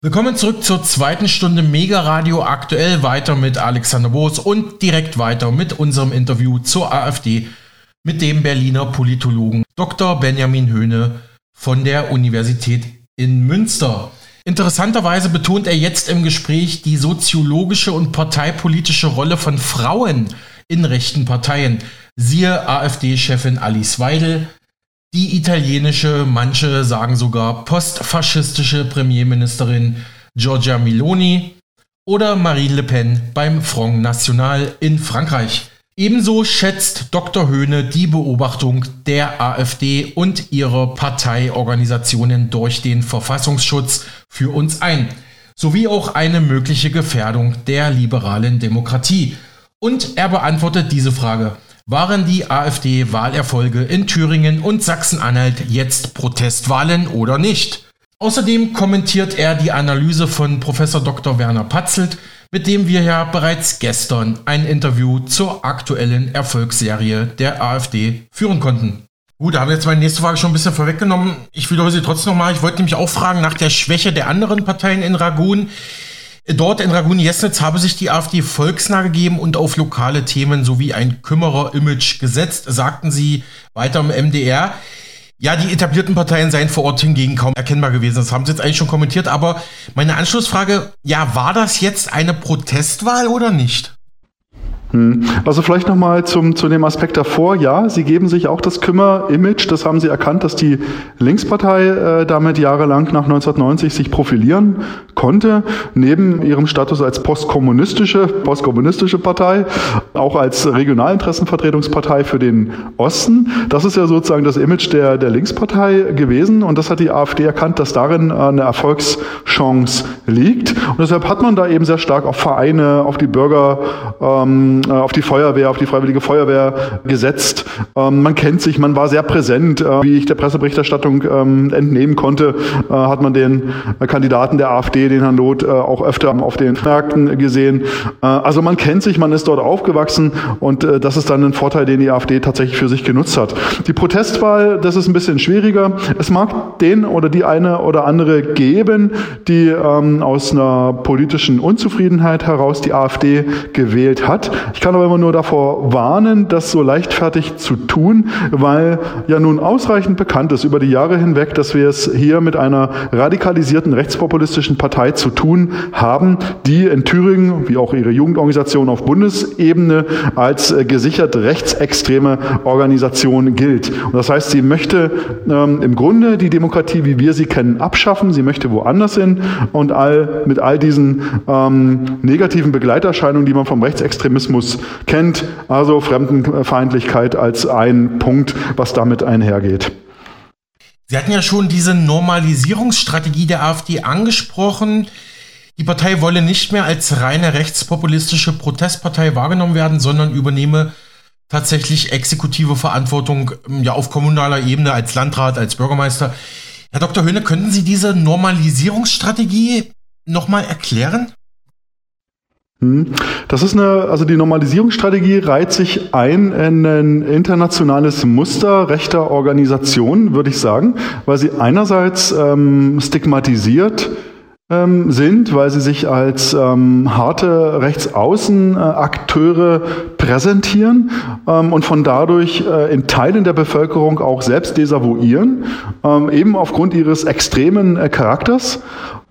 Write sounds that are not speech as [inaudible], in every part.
Willkommen zurück zur zweiten Stunde Mega Radio aktuell weiter mit Alexander Boos und direkt weiter mit unserem Interview zur AfD mit dem Berliner Politologen Dr. Benjamin Höhne von der Universität in Münster. Interessanterweise betont er jetzt im Gespräch die soziologische und parteipolitische Rolle von Frauen in rechten Parteien. Siehe AfD-Chefin Alice Weidel, die italienische, manche sagen sogar postfaschistische Premierministerin Giorgia Meloni oder Marine Le Pen beim Front National in Frankreich. Ebenso schätzt Dr. Höhne die Beobachtung der AfD und ihrer Parteiorganisationen durch den Verfassungsschutz für uns ein, sowie auch eine mögliche Gefährdung der liberalen Demokratie. Und er beantwortet diese Frage. Waren die AfD-Wahlerfolge in Thüringen und Sachsen-Anhalt jetzt Protestwahlen oder nicht? Außerdem kommentiert er die Analyse von Prof. Dr. Werner Patzelt, mit dem wir ja bereits gestern ein Interview zur aktuellen Erfolgsserie der AfD führen konnten. Gut, da haben wir jetzt meine nächste Frage schon ein bisschen vorweggenommen. Ich wiederhole sie trotzdem nochmal. Ich wollte nämlich auch fragen nach der Schwäche der anderen Parteien in Ragun. Dort in Ragun-Jesnitz habe sich die AfD volksnah gegeben und auf lokale Themen sowie ein Kümmerer-Image gesetzt, sagten sie weiter im MDR. Ja, die etablierten Parteien seien vor Ort hingegen kaum erkennbar gewesen. Das haben sie jetzt eigentlich schon kommentiert. Aber meine Anschlussfrage, ja, war das jetzt eine Protestwahl oder nicht? Hm. Also vielleicht nochmal zum, zu dem Aspekt davor. Ja, Sie geben sich auch das Kümmer-Image. Das haben Sie erkannt, dass die Linkspartei äh, damit jahrelang nach 1990 sich profilieren konnte. Neben ihrem Status als postkommunistische, postkommunistische Partei, auch als Regionalinteressenvertretungspartei für den Osten. Das ist ja sozusagen das Image der, der Linkspartei gewesen. Und das hat die AfD erkannt, dass darin eine Erfolgschance liegt. Und deshalb hat man da eben sehr stark auf Vereine, auf die Bürger, ähm, äh, auf die Feuerwehr, auf die Freiwillige Feuerwehr gesetzt. Ähm, man kennt sich, man war sehr präsent. Äh, wie ich der Presseberichterstattung ähm, entnehmen konnte, äh, hat man den Kandidaten der AfD, den Herrn Loth, auch öfter auf den Märkten gesehen. also man kennt sich, man ist dort aufgewachsen und das ist dann ein Vorteil, den die AfD tatsächlich für sich genutzt hat. Die Protestwahl, das ist ein bisschen schwieriger. Es mag den oder die eine oder andere geben, die ähm, aus einer politischen Unzufriedenheit heraus die AfD gewählt hat. Ich kann aber immer nur davor warnen, das so leichtfertig zu tun, weil ja nun ausreichend bekannt ist über die Jahre hinweg, dass wir es hier mit einer radikalisierten rechtspopulistischen Partei zu tun haben, die in Thüringen, wie auch ihre Jugendorganisation auf Bundesebene, als äh, gesichert rechtsextreme Organisation gilt. Und das heißt, sie möchte ähm, im Grunde die Demokratie, wie wir sie kennen, abschaffen. Sie möchte woanders hin und all, mit all diesen ähm, negativen Begleiterscheinungen, die man vom Rechtsextremismus Rassismus kennt, also Fremdenfeindlichkeit als ein Punkt, was damit einhergeht. Sie hatten ja schon diese Normalisierungsstrategie der AfD angesprochen. Die Partei wolle nicht mehr als reine rechtspopulistische Protestpartei wahrgenommen werden, sondern übernehme tatsächlich exekutive Verantwortung ja, auf kommunaler Ebene als Landrat, als Bürgermeister. Herr Dr. Höhne, könnten Sie diese Normalisierungsstrategie nochmal erklären? Hm. Das ist eine, also die Normalisierungsstrategie reiht sich ein in ein internationales Muster rechter Organisationen, würde ich sagen, weil sie einerseits ähm, stigmatisiert ähm, sind, weil sie sich als ähm, harte Rechtsaußenakteure präsentieren ähm, und von dadurch äh, in Teilen der Bevölkerung auch selbst desavouieren, ähm, eben aufgrund ihres extremen äh, Charakters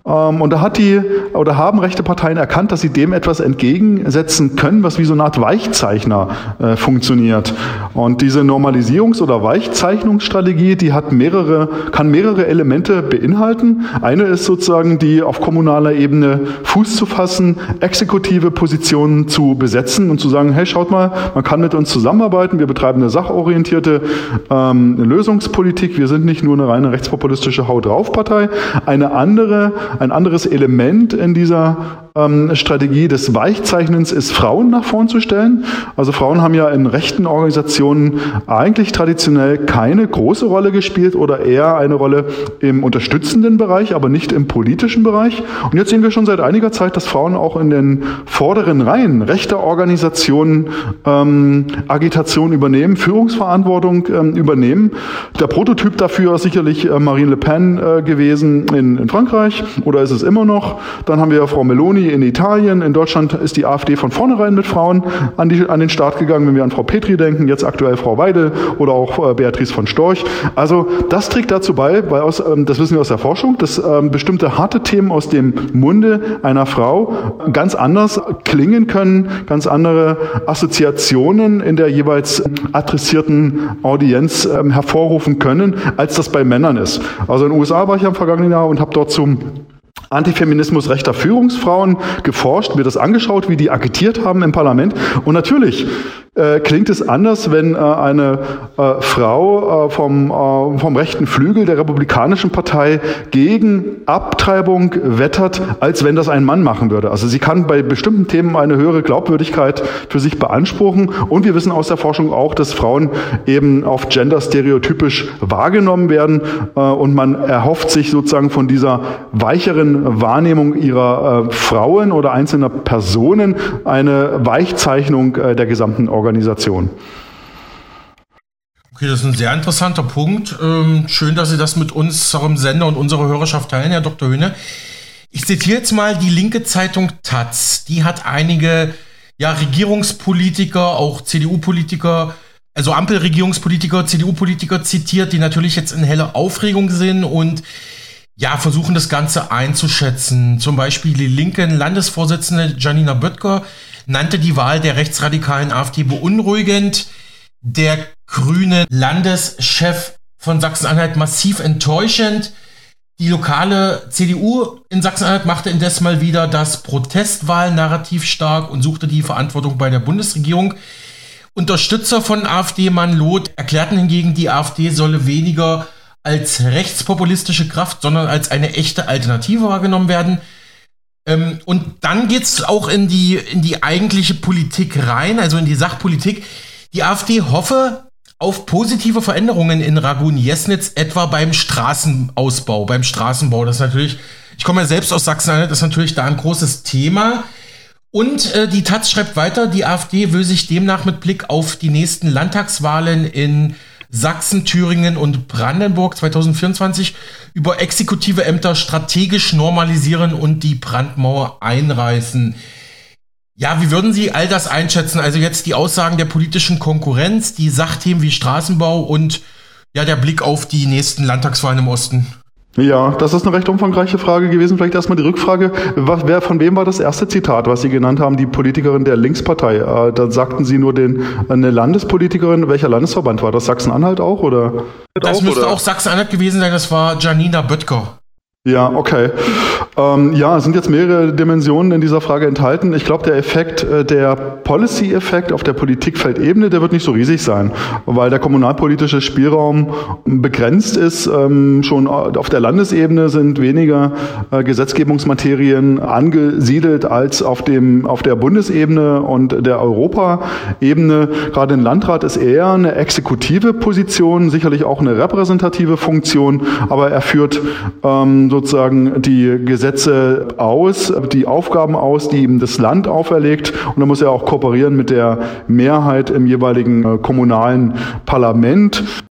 und da hat die oder haben rechte Parteien erkannt, dass sie dem etwas entgegensetzen können, was wie so eine Art Weichzeichner äh, funktioniert. Und diese Normalisierungs- oder Weichzeichnungsstrategie, die hat mehrere, kann mehrere Elemente beinhalten. Eine ist sozusagen die auf kommunaler Ebene Fuß zu fassen, exekutive Positionen zu besetzen und zu sagen, hey, schaut mal, man kann mit uns zusammenarbeiten, wir betreiben eine sachorientierte ähm, Lösungspolitik, wir sind nicht nur eine reine rechtspopulistische Haut drauf Partei. Eine andere ein anderes Element in dieser ähm, Strategie des Weichzeichnens ist, Frauen nach vorn zu stellen. Also Frauen haben ja in rechten Organisationen eigentlich traditionell keine große Rolle gespielt oder eher eine Rolle im unterstützenden Bereich, aber nicht im politischen Bereich. Und jetzt sehen wir schon seit einiger Zeit, dass Frauen auch in den vorderen Reihen rechter Organisationen ähm, Agitation übernehmen, Führungsverantwortung ähm, übernehmen. Der Prototyp dafür ist sicherlich äh, Marine Le Pen äh, gewesen in, in Frankreich oder ist es immer noch? Dann haben wir Frau Meloni in Italien. In Deutschland ist die AfD von vornherein mit Frauen an, die, an den Start gegangen, wenn wir an Frau Petri denken, jetzt aktuell Frau Weidel oder auch äh, Beatrice von Storch. Also das trägt dazu bei, weil aus, ähm, das wissen wir aus der Forschung, dass ähm, bestimmte harte Themen aus dem Munde einer Frau ganz anders klingen können, ganz andere Assoziationen in der jeweils adressierten Audienz ähm, hervorrufen können, als das bei Männern ist. Also in den USA war ich am vergangenen Jahr und habe dort zum Antifeminismus rechter Führungsfrauen geforscht, mir das angeschaut, wie die agitiert haben im Parlament. Und natürlich äh, klingt es anders, wenn äh, eine äh, Frau äh, vom, äh, vom rechten Flügel der Republikanischen Partei gegen Abtreibung wettert, als wenn das ein Mann machen würde. Also sie kann bei bestimmten Themen eine höhere Glaubwürdigkeit für sich beanspruchen. Und wir wissen aus der Forschung auch, dass Frauen eben auf Gender stereotypisch wahrgenommen werden. Äh, und man erhofft sich sozusagen von dieser weicheren Wahrnehmung ihrer Frauen oder einzelner Personen eine Weichzeichnung der gesamten Organisation. Okay, das ist ein sehr interessanter Punkt. Ähm, schön, dass Sie das mit unserem Sender und unserer Hörerschaft teilen, Herr Dr. Höhne. Ich zitiere jetzt mal die linke Zeitung Taz. Die hat einige ja, Regierungspolitiker, auch CDU-Politiker, also Ampelregierungspolitiker, CDU-Politiker zitiert, die natürlich jetzt in helle Aufregung sind und ja, versuchen das Ganze einzuschätzen. Zum Beispiel die linken Landesvorsitzende Janina Böttger nannte die Wahl der rechtsradikalen AfD beunruhigend. Der grüne Landeschef von Sachsen-Anhalt massiv enttäuschend. Die lokale CDU in Sachsen-Anhalt machte indes mal wieder das Protestwahlnarrativ stark und suchte die Verantwortung bei der Bundesregierung. Unterstützer von AfD-Mann Loth erklärten hingegen, die AfD solle weniger als rechtspopulistische Kraft, sondern als eine echte Alternative wahrgenommen werden. Ähm, und dann geht's auch in die, in die eigentliche Politik rein, also in die Sachpolitik. Die AfD hoffe auf positive Veränderungen in Ragun-Jesnitz, etwa beim Straßenausbau, beim Straßenbau. Das ist natürlich, ich komme ja selbst aus Sachsen-Anhalt, das ist natürlich da ein großes Thema. Und äh, die Taz schreibt weiter, die AfD will sich demnach mit Blick auf die nächsten Landtagswahlen in Sachsen, Thüringen und Brandenburg 2024 über exekutive Ämter strategisch normalisieren und die Brandmauer einreißen. Ja, wie würden Sie all das einschätzen? Also jetzt die Aussagen der politischen Konkurrenz, die Sachthemen wie Straßenbau und ja, der Blick auf die nächsten Landtagswahlen im Osten. Ja, das ist eine recht umfangreiche Frage gewesen. Vielleicht erstmal die Rückfrage. Was, wer, von wem war das erste Zitat, was Sie genannt haben? Die Politikerin der Linkspartei. Äh, da sagten Sie nur den, eine Landespolitikerin. Welcher Landesverband war das? Sachsen-Anhalt auch? Oder? Das auch, müsste oder? auch Sachsen-Anhalt gewesen sein. Das war Janina Böttger. Ja, okay. Ähm, ja, es sind jetzt mehrere Dimensionen in dieser Frage enthalten. Ich glaube, der Effekt, äh, der Policy-Effekt auf der Politikfeldebene, der wird nicht so riesig sein, weil der kommunalpolitische Spielraum begrenzt ist. Ähm, schon auf der Landesebene sind weniger äh, Gesetzgebungsmaterien angesiedelt als auf dem, auf der Bundesebene und der Europaebene. Gerade ein Landrat ist eher eine exekutive Position, sicherlich auch eine repräsentative Funktion, aber er führt ähm, sozusagen die Gesetze aus, die Aufgaben aus, die ihm das Land auferlegt. Und dann muss er auch kooperieren mit der Mehrheit im jeweiligen äh, kommunalen Parlament.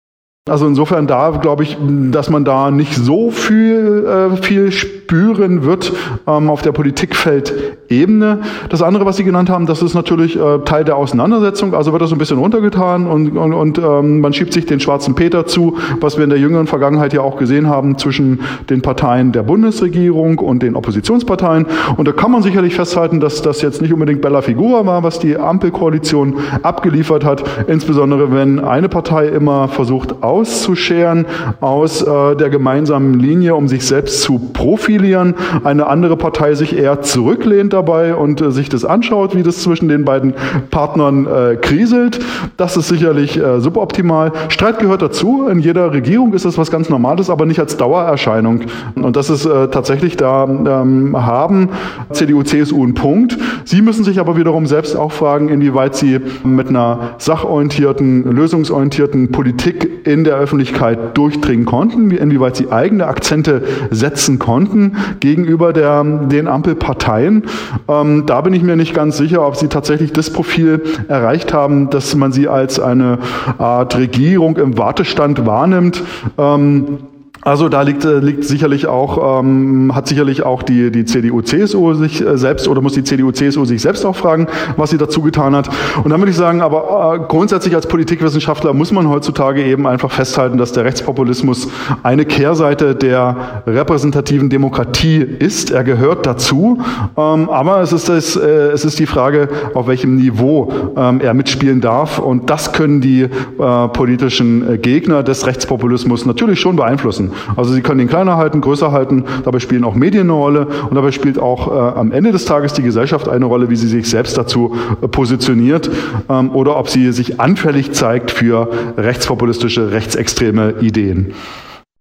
Also insofern da glaube ich, dass man da nicht so viel, äh, viel spüren wird ähm, auf der Politikfeldebene. Das andere, was Sie genannt haben, das ist natürlich äh, Teil der Auseinandersetzung. Also wird das so ein bisschen runtergetan und, und, und ähm, man schiebt sich den schwarzen Peter zu, was wir in der jüngeren Vergangenheit ja auch gesehen haben zwischen den Parteien der Bundesregierung und den Oppositionsparteien. Und da kann man sicherlich festhalten, dass das jetzt nicht unbedingt Bella Figura war, was die Ampelkoalition abgeliefert hat, insbesondere wenn eine Partei immer versucht, auszuscheren aus äh, der gemeinsamen Linie, um sich selbst zu profilieren. Eine andere Partei sich eher zurücklehnt dabei und äh, sich das anschaut, wie das zwischen den beiden Partnern äh, kriselt. Das ist sicherlich äh, suboptimal. Streit gehört dazu. In jeder Regierung ist das was ganz Normales, aber nicht als Dauererscheinung. Und das ist äh, tatsächlich da ähm, haben CDU, CSU einen Punkt. Sie müssen sich aber wiederum selbst auch fragen, inwieweit sie mit einer sachorientierten, lösungsorientierten Politik in der Öffentlichkeit durchdringen konnten, inwieweit sie eigene Akzente setzen konnten gegenüber der, den Ampelparteien. Ähm, da bin ich mir nicht ganz sicher, ob sie tatsächlich das Profil erreicht haben, dass man sie als eine Art Regierung im Wartestand wahrnimmt. Ähm, Also da liegt, äh, liegt sicherlich auch, ähm, hat sicherlich auch die, die CDU, CSU sich äh, selbst oder muss die CDU, CSU sich selbst auch fragen, was sie dazu getan hat. Und dann würde ich sagen, aber äh, grundsätzlich als Politikwissenschaftler muss man heutzutage eben einfach festhalten, dass der Rechtspopulismus eine Kehrseite der repräsentativen Demokratie ist. Er gehört dazu. Ähm, aber es ist, das, äh, es ist die Frage, auf welchem Niveau ähm, er mitspielen darf. Und das können die äh, politischen äh, Gegner des Rechtspopulismus natürlich schon beeinflussen. Also sie können ihn kleiner halten, größer halten, dabei spielen auch Medien eine Rolle und dabei spielt auch äh, am Ende des Tages die Gesellschaft eine Rolle, wie sie sich selbst dazu äh, positioniert ähm, oder ob sie sich anfällig zeigt für rechtspopulistische, rechtsextreme Ideen.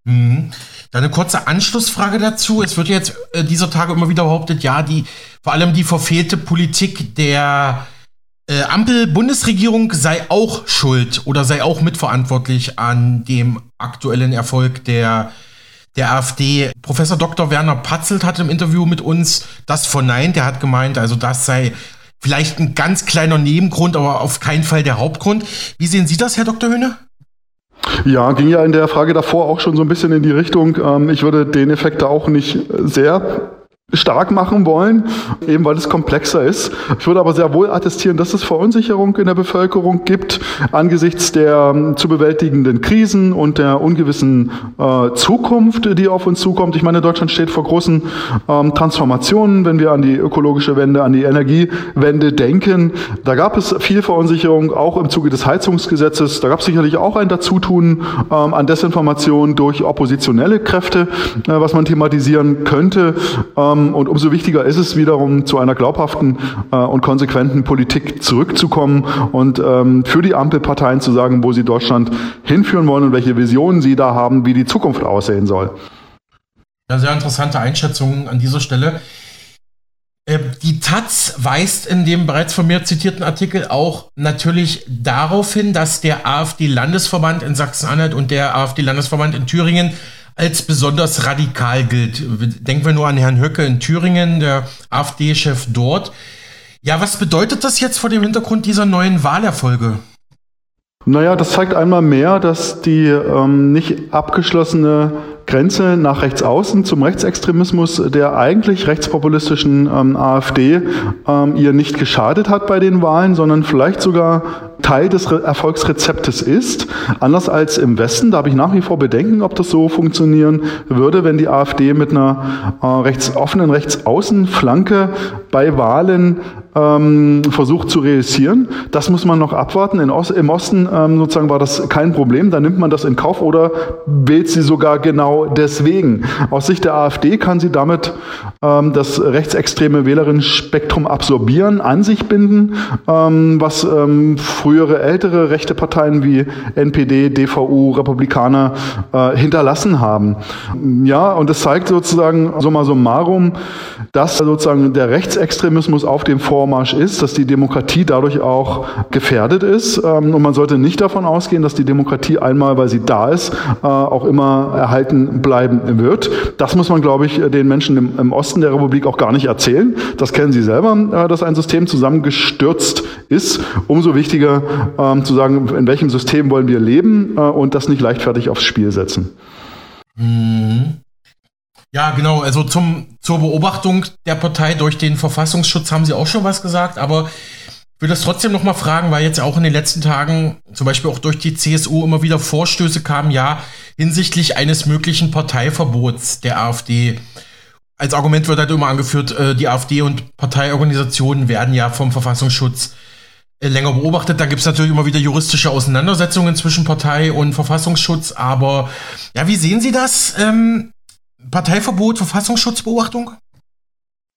Mhm. Dann eine kurze Anschlussfrage dazu. Es wird jetzt äh, dieser Tage immer wieder behauptet, ja, die vor allem die verfehlte Politik der äh, Ampel-Bundesregierung sei auch schuld oder sei auch mitverantwortlich an dem aktuellen Erfolg der, der AfD. Professor Dr. Werner Patzelt hat im Interview mit uns das verneint. Er hat gemeint, also das sei vielleicht ein ganz kleiner Nebengrund, aber auf keinen Fall der Hauptgrund. Wie sehen Sie das, Herr Dr. Höhne? Ja, ging ja in der Frage davor auch schon so ein bisschen in die Richtung. Ähm, ich würde den Effekt da auch nicht sehr stark machen wollen, eben weil es komplexer ist. Ich würde aber sehr wohl attestieren, dass es Verunsicherung in der Bevölkerung gibt angesichts der ähm, zu bewältigenden Krisen und der ungewissen äh, Zukunft, die auf uns zukommt. Ich meine, Deutschland steht vor großen ähm, Transformationen, wenn wir an die ökologische Wende, an die Energiewende denken. Da gab es viel Verunsicherung, auch im Zuge des Heizungsgesetzes. Da gab es sicherlich auch ein Dazutun ähm, an Desinformation durch oppositionelle Kräfte, äh, was man thematisieren könnte. Ähm, und umso wichtiger ist es wiederum, zu einer glaubhaften äh, und konsequenten Politik zurückzukommen und ähm, für die Ampelparteien zu sagen, wo sie Deutschland hinführen wollen und welche Visionen sie da haben, wie die Zukunft aussehen soll. Ja, sehr interessante Einschätzung an dieser Stelle. Äh, die Taz weist in dem bereits von mir zitierten Artikel auch natürlich darauf hin, dass der AfD-Landesverband in Sachsen-Anhalt und der AfD-Landesverband in Thüringen als besonders radikal gilt. Denken wir nur an Herrn Höcke in Thüringen, der AfD-Chef dort. Ja, was bedeutet das jetzt vor dem Hintergrund dieser neuen Wahlerfolge? Naja, das zeigt einmal mehr, dass die ähm, nicht abgeschlossene Grenze nach rechts außen zum Rechtsextremismus der eigentlich rechtspopulistischen ähm, AfD ähm, ihr nicht geschadet hat bei den Wahlen, sondern vielleicht sogar Teil des Re Erfolgsrezeptes ist. Anders als im Westen, da habe ich nach wie vor Bedenken, ob das so funktionieren würde, wenn die AfD mit einer äh, rechts offenen Rechtsaußenflanke bei Wahlen ähm, versucht zu realisieren. Das muss man noch abwarten. In Ost, Im Osten ähm, sozusagen war das kein Problem. Da nimmt man das in Kauf oder wählt sie sogar genau deswegen. Aus Sicht der AfD kann sie damit ähm, das rechtsextreme Wählerinnenspektrum absorbieren, an sich binden, ähm, was ähm, frühere ältere rechte Parteien wie NPD, DVU, Republikaner äh, hinterlassen haben. Ja, und es zeigt sozusagen summa summarum, dass sozusagen der Rechtsextremismus auf dem Vormarsch ist, dass die Demokratie dadurch auch gefährdet ist. Ähm, und man sollte nicht davon ausgehen, dass die Demokratie einmal, weil sie da ist, äh, auch immer erhalten bleiben wird. Das muss man, glaube ich, den Menschen im, im Osten der Republik auch gar nicht erzählen. Das kennen sie selber, äh, dass ein System zusammengestürzt ist. Umso wichtiger ähm, zu sagen, in welchem System wollen wir leben äh, und das nicht leichtfertig aufs Spiel setzen. Mhm. Ja, genau. Also zum, zur Beobachtung der Partei durch den Verfassungsschutz haben Sie auch schon was gesagt, aber will das trotzdem noch mal fragen, weil jetzt auch in den letzten Tagen zum Beispiel auch durch die CSU immer wieder Vorstöße kamen, ja, hinsichtlich eines möglichen Parteiverbots der AfD. Als Argument wird halt immer angeführt, äh, die AfD und Parteiorganisationen werden ja vom Verfassungsschutz äh, länger beobachtet. Da gibt es natürlich immer wieder juristische Auseinandersetzungen zwischen Partei und Verfassungsschutz. Aber ja, wie sehen Sie das? Ähm, Parteiverbot, Verfassungsschutzbeobachtung?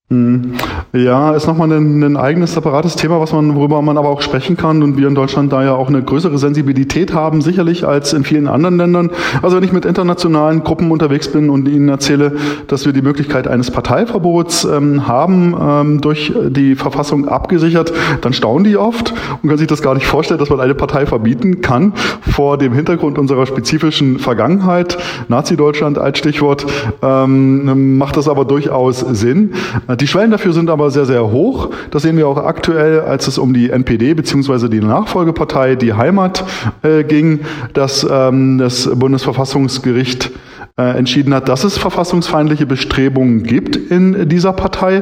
Hm. Ja, ist nochmal ein, ein eigenes separates Thema, was man, worüber man aber auch sprechen kann und wir in Deutschland da ja auch eine größere Sensibilität haben, sicherlich als in vielen anderen Ländern. Also wenn ich mit internationalen Gruppen unterwegs bin und ihnen erzähle, dass wir die Möglichkeit eines Parteiverbots ähm, haben, ähm, durch die Verfassung abgesichert, dann staunen die oft und können sich das gar nicht vorstellen, dass man eine Partei verbieten kann vor dem Hintergrund unserer spezifischen Vergangenheit. Nazi-Deutschland als Stichwort ähm, macht das aber durchaus Sinn. Die Schwellen dafür sind aber sehr, sehr hoch. Das sehen wir auch aktuell, als es um die NPD bzw. die Nachfolgepartei Die Heimat äh, ging, dass ähm, das Bundesverfassungsgericht entschieden hat, dass es verfassungsfeindliche Bestrebungen gibt in dieser Partei,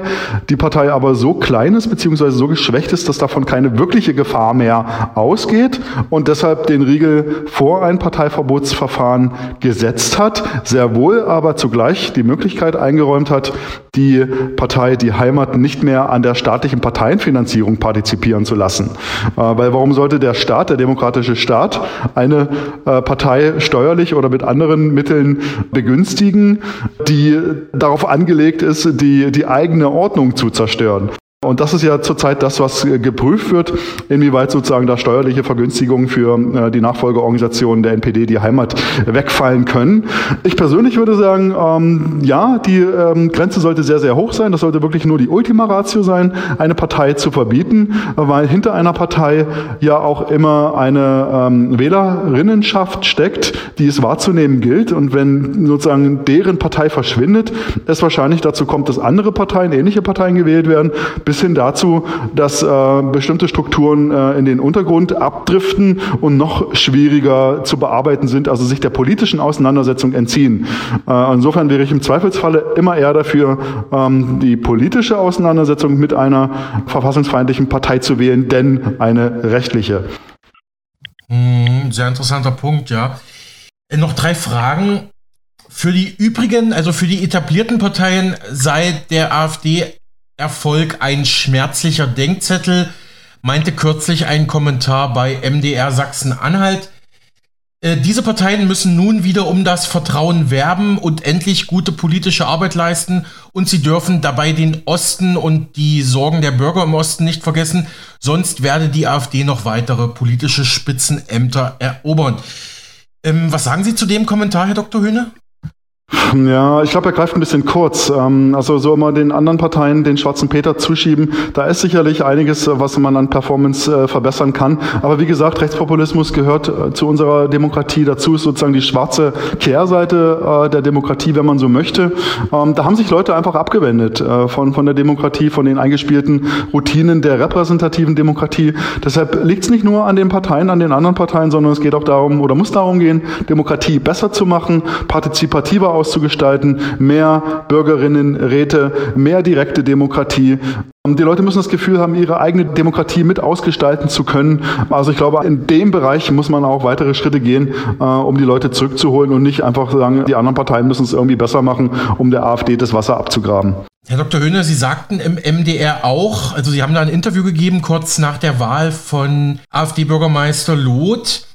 die Partei aber so klein ist bzw. so geschwächt ist, dass davon keine wirkliche Gefahr mehr ausgeht und deshalb den Riegel vor ein Parteiverbotsverfahren gesetzt hat, sehr wohl aber zugleich die Möglichkeit eingeräumt hat, die Partei, die Heimat nicht mehr an der staatlichen Parteienfinanzierung partizipieren zu lassen. Äh, weil warum sollte der Staat, der demokratische Staat, eine äh, Partei steuerlich oder mit anderen Mitteln begünstigen, die darauf angelegt ist, die, die eigene Ordnung zu zerstören. Und das ist ja zurzeit das, was geprüft wird, inwieweit sozusagen da steuerliche Vergünstigungen für äh, die Nachfolgeorganisationen der NPD, die Heimat, wegfallen können. Ich persönlich würde sagen, ähm, ja, die ähm, Grenze sollte sehr, sehr hoch sein. Das sollte wirklich nur die Ultima Ratio sein, eine Partei zu verbieten, weil hinter einer Partei ja auch immer eine ähm, Wählerinnenschaft steckt, die es wahrzunehmen gilt. Und wenn sozusagen deren Partei verschwindet, es wahrscheinlich dazu kommt, dass andere Parteien, ähnliche Parteien gewählt werden, bis bis hin dazu, dass äh, bestimmte Strukturen äh, in den Untergrund abdriften und noch schwieriger zu bearbeiten sind, also sich der politischen Auseinandersetzung entziehen. Äh, insofern wäre ich im Zweifelsfalle immer eher dafür, ähm, die politische Auseinandersetzung mit einer verfassungsfeindlichen Partei zu wählen, denn eine rechtliche. Hm, sehr interessanter Punkt, ja. Äh, noch drei Fragen. Für die übrigen, also für die etablierten Parteien sei der AfD Erfolg ein schmerzlicher Denkzettel, meinte kürzlich ein Kommentar bei MDR Sachsen-Anhalt. Äh, diese Parteien müssen nun wieder um das Vertrauen werben und endlich gute politische Arbeit leisten und sie dürfen dabei den Osten und die Sorgen der Bürger im Osten nicht vergessen, sonst werde die AfD noch weitere politische Spitzenämter erobern. Ähm, was sagen Sie zu dem Kommentar, Herr Dr. Höhne? Ja, ich glaube, er greift ein bisschen kurz. Ähm, also so immer den anderen Parteien den schwarzen Peter zuschieben, da ist sicherlich einiges, was man an Performance äh, verbessern kann. Aber wie gesagt, Rechtspopulismus gehört äh, zu unserer Demokratie dazu, ist sozusagen die schwarze Kehrseite äh, der Demokratie, wenn man so möchte. Ähm, da haben sich Leute einfach abgewendet von, von der Demokratie, von den eingespielten Routinen der repräsentativen Demokratie. Deshalb liegt es nicht nur an den Parteien, an den anderen Parteien, sondern es geht auch darum oder muss darum gehen, Demokratie besser zu machen, partizipativer auszugestalten, mehr Bürgerinnenräte, mehr direkte Demokratie. Die Leute müssen das Gefühl haben, ihre eigene Demokratie mit ausgestalten zu können. Also ich glaube, in dem Bereich muss man auch weitere Schritte gehen, äh, um die Leute zurückzuholen und nicht einfach sagen, die anderen Parteien müssen es irgendwie besser machen, um der AfD das Wasser abzugraben. Herr Dr. Höhne, Sie sagten im MDR auch, also Sie haben da ein Interview gegeben kurz nach der Wahl von AfD-Bürgermeister Loth.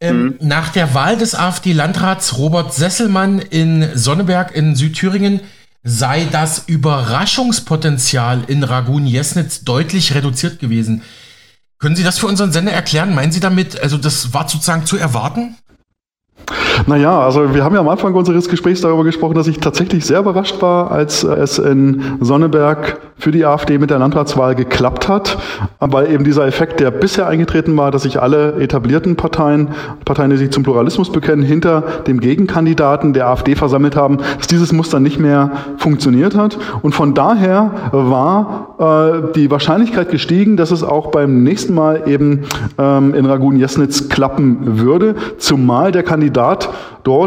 Ähm, mhm. Nach der Wahl des AfD-Landrats Robert Sesselmann in Sonneberg in Südthüringen sei das Überraschungspotenzial in Ragun-Jesnitz deutlich reduziert gewesen. Können Sie das für unseren Sender erklären? Meinen Sie damit, also das war sozusagen zu erwarten? Naja, also wir haben ja am Anfang unseres Gesprächs darüber gesprochen, dass ich tatsächlich sehr überrascht war, als es in Sonneberg für die AfD mit der Landratswahl geklappt hat, weil eben dieser Effekt, der bisher eingetreten war, dass sich alle etablierten Parteien, Parteien, die sich zum Pluralismus bekennen, hinter dem Gegenkandidaten der AfD versammelt haben, dass dieses Muster nicht mehr funktioniert hat. Und von daher war äh, die Wahrscheinlichkeit gestiegen, dass es auch beim nächsten Mal eben ähm, in Ragun-Jesnitz klappen würde, zumal der Kandidat dort,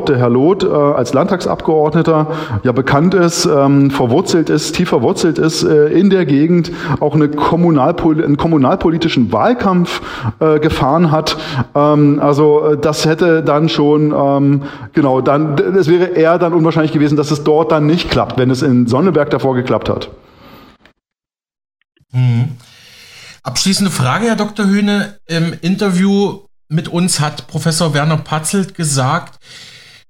der Herr Loth, äh, als Landtagsabgeordneter ja bekannt ist, ähm, verwurzelt ist, tief verwurzelt ist äh, in der Gegend, auch eine Kommunalpol einen kommunalpolitischen Wahlkampf äh, gefahren hat. Ähm, also das hätte dann schon, ähm, genau, dann, es wäre eher dann unwahrscheinlich gewesen, dass es dort dann nicht klappt, wenn es in Sonneberg davor geklappt hat. Mhm. Abschließende Frage, Herr Dr. Höhne. Im Interview mit uns hat Professor Werner Patzelt gesagt,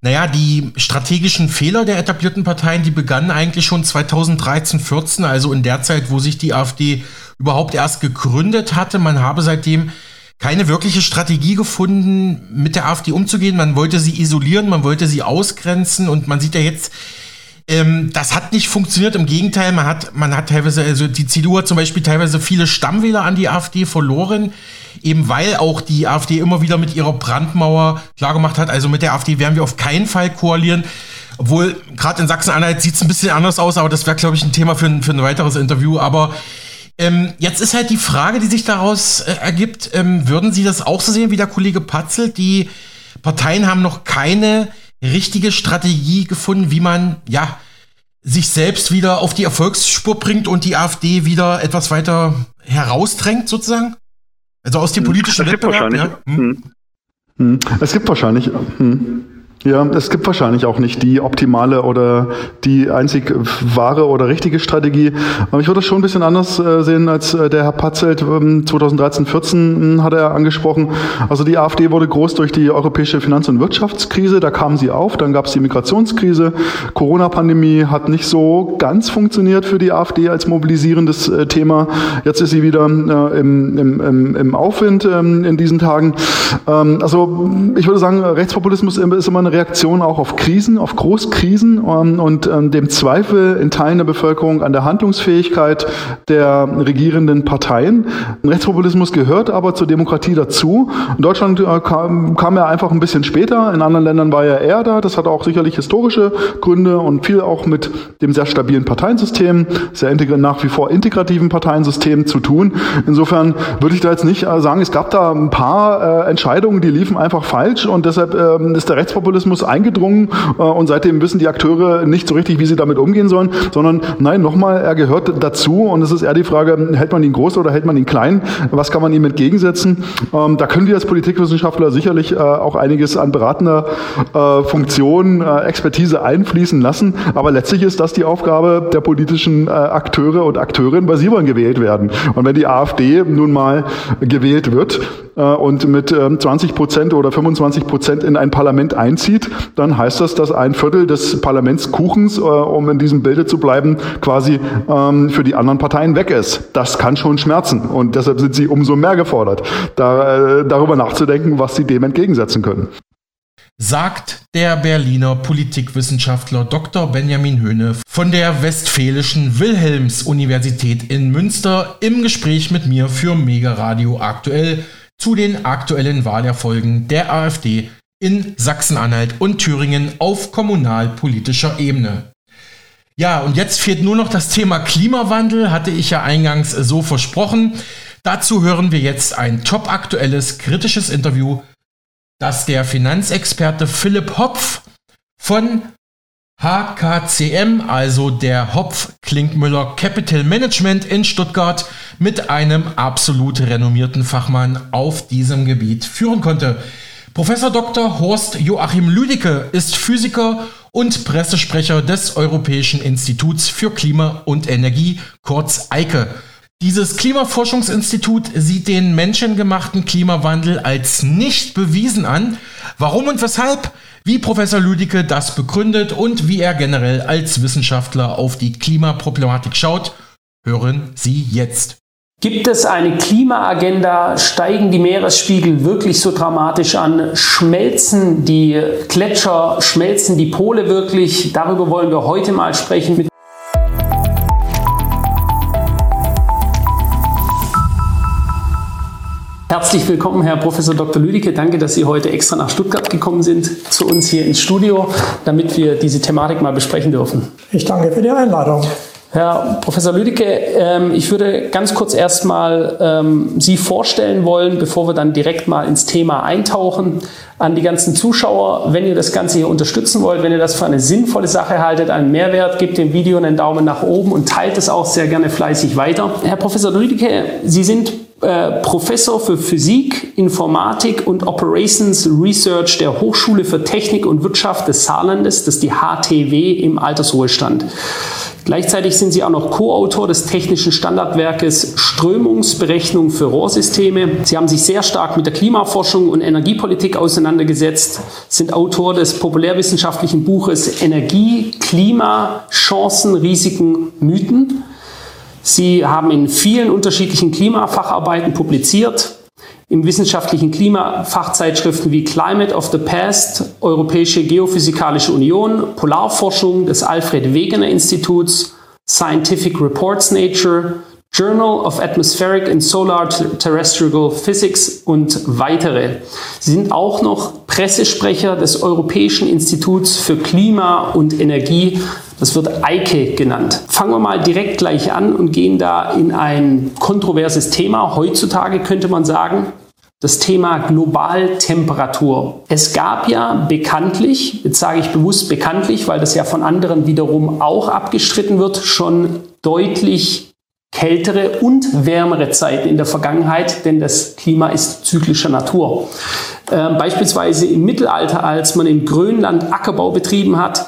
naja, die strategischen Fehler der etablierten Parteien, die begannen eigentlich schon 2013, 14, also in der Zeit, wo sich die AfD überhaupt erst gegründet hatte. Man habe seitdem keine wirkliche Strategie gefunden, mit der AfD umzugehen. Man wollte sie isolieren, man wollte sie ausgrenzen und man sieht ja jetzt, ähm, das hat nicht funktioniert. Im Gegenteil, man hat, man hat teilweise, also die CDU hat zum Beispiel teilweise viele Stammwähler an die AfD verloren eben weil auch die AfD immer wieder mit ihrer Brandmauer klargemacht hat, also mit der AfD werden wir auf keinen Fall koalieren. Obwohl, gerade in Sachsen-Anhalt sieht es ein bisschen anders aus, aber das wäre, glaube ich, ein Thema für ein, für ein weiteres Interview. Aber ähm, jetzt ist halt die Frage, die sich daraus äh, ergibt, ähm, würden Sie das auch so sehen wie der Kollege Patzel? Die Parteien haben noch keine richtige Strategie gefunden, wie man, ja, sich selbst wieder auf die Erfolgsspur bringt und die AfD wieder etwas weiter herausdrängt, sozusagen? Also aus dem hm. politischen es Wettbewerb? Ja? Hm. Hm. Es gibt wahrscheinlich. Hm. Ja, es gibt wahrscheinlich auch nicht die optimale oder die einzig wahre oder richtige Strategie. Aber ich würde es schon ein bisschen anders äh, sehen als äh, der Herr Patzelt 2013, ähm, 14 hm, hat er angesprochen. Also die AfD wurde groß durch die europäische Finanz- und Wirtschaftskrise. Da kam sie auf. Dann gab es die Migrationskrise. Corona-Pandemie hat nicht so ganz funktioniert für die AfD als mobilisierendes äh, Thema. Jetzt ist sie wieder im, im, im Aufwind ähm, in diesen Tagen. Ähm, also ich würde sagen, Rechtspopulismus ist immer eine Reaktion auch auf Krisen, auf Großkrisen ähm, und ähm, dem Zweifel in Teilen der Bevölkerung an der Handlungsfähigkeit der regierenden Parteien. Rechtspopulismus gehört aber zur Demokratie dazu. In Deutschland äh, kam, kam, er einfach ein bisschen später, in anderen Ländern war er eher da. Das hat auch sicherlich historische Gründe und viel auch mit dem sehr stabilen Parteiensystem, sehr nach wie vor integrativen Parteiensystem zu tun. Insofern würde ich da jetzt nicht äh, sagen, es gab da ein paar äh, Entscheidungen, die liefen einfach falsch und deshalb ähm, ist der Rechtspopulismus Rechtspopulismus eingedrungen äh, und seitdem wissen die Akteure nicht so richtig, wie sie damit umgehen sollen, sondern nein, nochmal, er gehört dazu und es ist eher die Frage, hält man ihn groß oder hält man ihn klein? Was kann man ihm entgegensetzen? Ähm, da können wir als Politikwissenschaftler sicherlich äh, auch einiges an beratender äh, Funktion, äh, Expertise einfließen lassen, aber letztlich ist das die Aufgabe der politischen äh, Akteure und Akteurinnen, weil sie wollen gewählt werden. Und wenn die AfD nun mal gewählt wird äh, und mit 20 ähm, Prozent oder 25 Prozent in ein Parlament einzieht, zieht, dann heißt das, dass ein Viertel des Parlamentskuchens, äh, um in diesem Bilde zu bleiben, quasi ähm, für die anderen Parteien weg ist. Das kann schon schmerzen und deshalb sind sie umso mehr gefordert, da, äh, darüber nachzudenken, was sie dem entgegensetzen können sagt der Berliner Politikwissenschaftler Dr. Benjamin Höhne von der Westfälischen Wilhelms-Universität in Münster im Gespräch mit mir für Mega Radio aktuell zu den aktuellen Wahlerfolgen der AfD in Sachsen-Anhalt und Thüringen auf kommunalpolitischer Ebene. Ja, und jetzt fehlt nur noch das Thema Klimawandel, hatte ich ja eingangs so versprochen. Dazu hören wir jetzt ein top aktuelles kritisches Interview, das der Finanzexperte Philipp Hopf von HKCM, also der Hopf Klinkmüller Capital Management in Stuttgart, mit einem absolut renommierten Fachmann auf diesem Gebiet führen konnte. Professor Dr. Horst Joachim Lüdecke ist Physiker und Pressesprecher des Europäischen Instituts für Klima und Energie, kurz EIKE. Dieses Klimaforschungsinstitut sieht den menschengemachten Klimawandel als nicht bewiesen an. Warum und weshalb? Wie Professor Lüdecke das begründet und wie er generell als Wissenschaftler auf die Klimaproblematik schaut, hören Sie jetzt. Gibt es eine Klimaagenda? Steigen die Meeresspiegel wirklich so dramatisch an? Schmelzen die Gletscher? Schmelzen die Pole wirklich? Darüber wollen wir heute mal sprechen. Herzlich willkommen, Herr Professor Dr. Lüdicke. Danke, dass Sie heute extra nach Stuttgart gekommen sind, zu uns hier ins Studio, damit wir diese Thematik mal besprechen dürfen. Ich danke für die Einladung. Herr Professor Lüdecke, ähm, ich würde ganz kurz erstmal ähm, Sie vorstellen wollen, bevor wir dann direkt mal ins Thema eintauchen. An die ganzen Zuschauer, wenn ihr das Ganze hier unterstützen wollt, wenn ihr das für eine sinnvolle Sache haltet, einen Mehrwert, gebt dem Video einen Daumen nach oben und teilt es auch sehr gerne fleißig weiter. Herr Professor Lüdecke, Sie sind äh, Professor für Physik, Informatik und Operations Research der Hochschule für Technik und Wirtschaft des Saarlandes, das ist die HTW im Altersruhestand. Gleichzeitig sind Sie auch noch Co-Autor des technischen Standardwerkes Strömungsberechnung für Rohrsysteme. Sie haben sich sehr stark mit der Klimaforschung und Energiepolitik auseinandergesetzt, sind Autor des populärwissenschaftlichen Buches Energie, Klima, Chancen, Risiken, Mythen. Sie haben in vielen unterschiedlichen Klimafacharbeiten publiziert, im wissenschaftlichen Klimafachzeitschriften wie Climate of the Past, Europäische Geophysikalische Union, Polarforschung des Alfred Wegener Instituts, Scientific Reports Nature, Journal of Atmospheric and Solar Terrestrial Physics und weitere. Sie sind auch noch Pressesprecher des Europäischen Instituts für Klima und Energie. Das wird EIKE genannt. Fangen wir mal direkt gleich an und gehen da in ein kontroverses Thema. Heutzutage könnte man sagen, das Thema Globaltemperatur. Es gab ja bekanntlich, jetzt sage ich bewusst bekanntlich, weil das ja von anderen wiederum auch abgestritten wird, schon deutlich kältere und wärmere Zeiten in der Vergangenheit, denn das Klima ist zyklischer Natur. Ähm, beispielsweise im Mittelalter, als man in Grönland Ackerbau betrieben hat.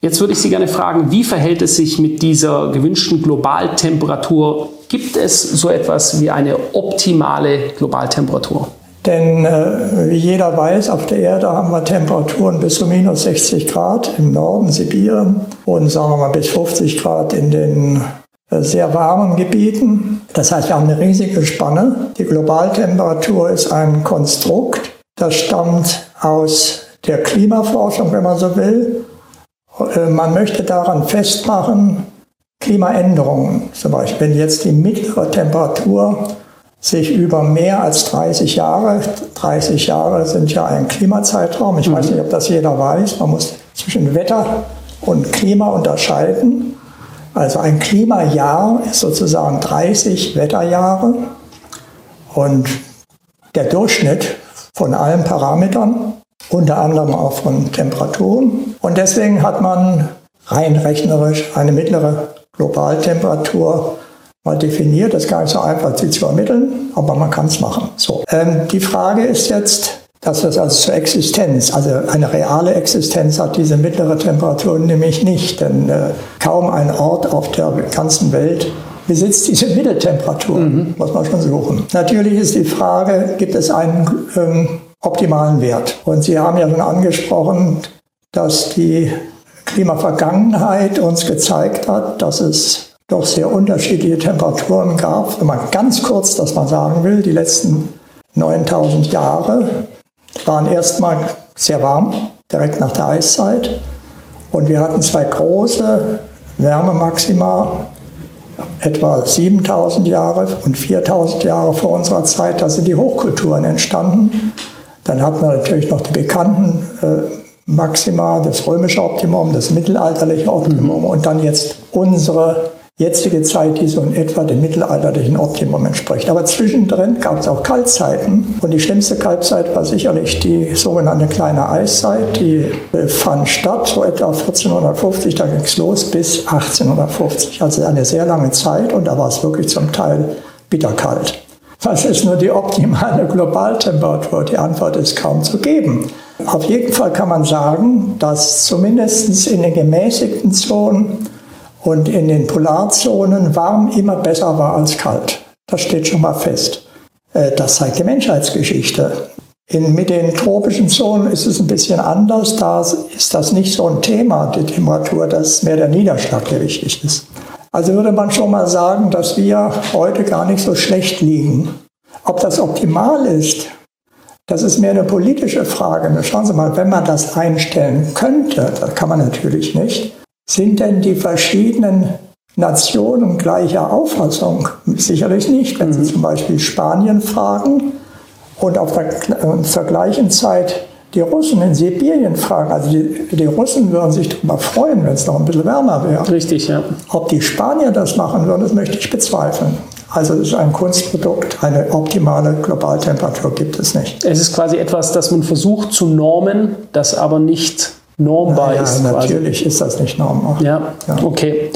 Jetzt würde ich Sie gerne fragen, wie verhält es sich mit dieser gewünschten Globaltemperatur Gibt es so etwas wie eine optimale Globaltemperatur? Denn äh, wie jeder weiß, auf der Erde haben wir Temperaturen bis zu minus 60 Grad im Norden, Sibirien und sagen wir mal bis 50 Grad in den sehr warmen Gebieten. Das heißt, wir haben eine riesige Spanne. Die Globaltemperatur ist ein Konstrukt, das stammt aus der Klimaforschung, wenn man so will. Äh, man möchte daran festmachen, Klimaänderungen, zum Beispiel wenn jetzt die mittlere Temperatur sich über mehr als 30 Jahre, 30 Jahre sind ja ein Klimazeitraum, ich mhm. weiß nicht, ob das jeder weiß, man muss zwischen Wetter und Klima unterscheiden. Also ein Klimajahr ist sozusagen 30 Wetterjahre und der Durchschnitt von allen Parametern, unter anderem auch von Temperaturen. Und deswegen hat man rein rechnerisch eine mittlere Globaltemperatur mal definiert. Das ist gar nicht so einfach, sie zu ermitteln, aber man kann es machen. So. Ähm, die Frage ist jetzt, dass das also zur Existenz, also eine reale Existenz hat diese mittlere Temperatur nämlich nicht, denn äh, kaum ein Ort auf der ganzen Welt besitzt diese Mitteltemperatur, mhm. muss man schon suchen. Natürlich ist die Frage, gibt es einen ähm, optimalen Wert? Und Sie haben ja schon angesprochen, dass die Klimavergangenheit uns gezeigt hat, dass es doch sehr unterschiedliche Temperaturen gab. Wenn man ganz kurz das mal sagen will, die letzten 9000 Jahre waren erstmal sehr warm, direkt nach der Eiszeit. Und wir hatten zwei große Wärmemaxima, etwa 7000 Jahre und 4000 Jahre vor unserer Zeit. Da sind die Hochkulturen entstanden. Dann hatten wir natürlich noch die bekannten äh, Maxima, das römische Optimum, das mittelalterliche Optimum mhm. und dann jetzt unsere jetzige Zeit, die so in etwa dem mittelalterlichen Optimum entspricht. Aber zwischendrin gab es auch Kaltzeiten und die schlimmste Kaltzeit war sicherlich die sogenannte kleine Eiszeit, die fand statt, so etwa 1450, da ging es los bis 1850, also eine sehr lange Zeit und da war es wirklich zum Teil bitterkalt. Was ist nur die optimale [laughs] Globaltemperatur? Die Antwort ist kaum zu geben. Auf jeden Fall kann man sagen, dass zumindest in den gemäßigten Zonen und in den Polarzonen warm immer besser war als kalt. Das steht schon mal fest. Äh, das zeigt die Menschheitsgeschichte. In, mit den tropischen Zonen ist es ein bisschen anders. Da ist das nicht so ein Thema, die Temperatur. Das ist mehr der Niederschlag, der wichtig ist. Also würde man schon mal sagen, dass wir heute gar nicht so schlecht liegen. Ob das optimal ist, das ist mehr eine politische Frage. Schauen Sie mal, wenn man das einstellen könnte, das kann man natürlich nicht, sind denn die verschiedenen Nationen gleicher Auffassung? Sicherlich nicht. Wenn Sie mhm. zum Beispiel Spanien fragen und auf der, zur gleichen Zeit die Russen in Sibirien fragen, also die, die Russen würden sich darüber freuen, wenn es noch ein bisschen wärmer wäre. Richtig, ja. Ob die Spanier das machen würden, das möchte ich bezweifeln. Also es ist ein Kunstprodukt, eine optimale Globaltemperatur gibt es nicht. Es ist quasi etwas, das man versucht zu normen, das aber nicht normbar ja, ist. Natürlich quasi. ist das nicht normbar. Ja, ja. okay.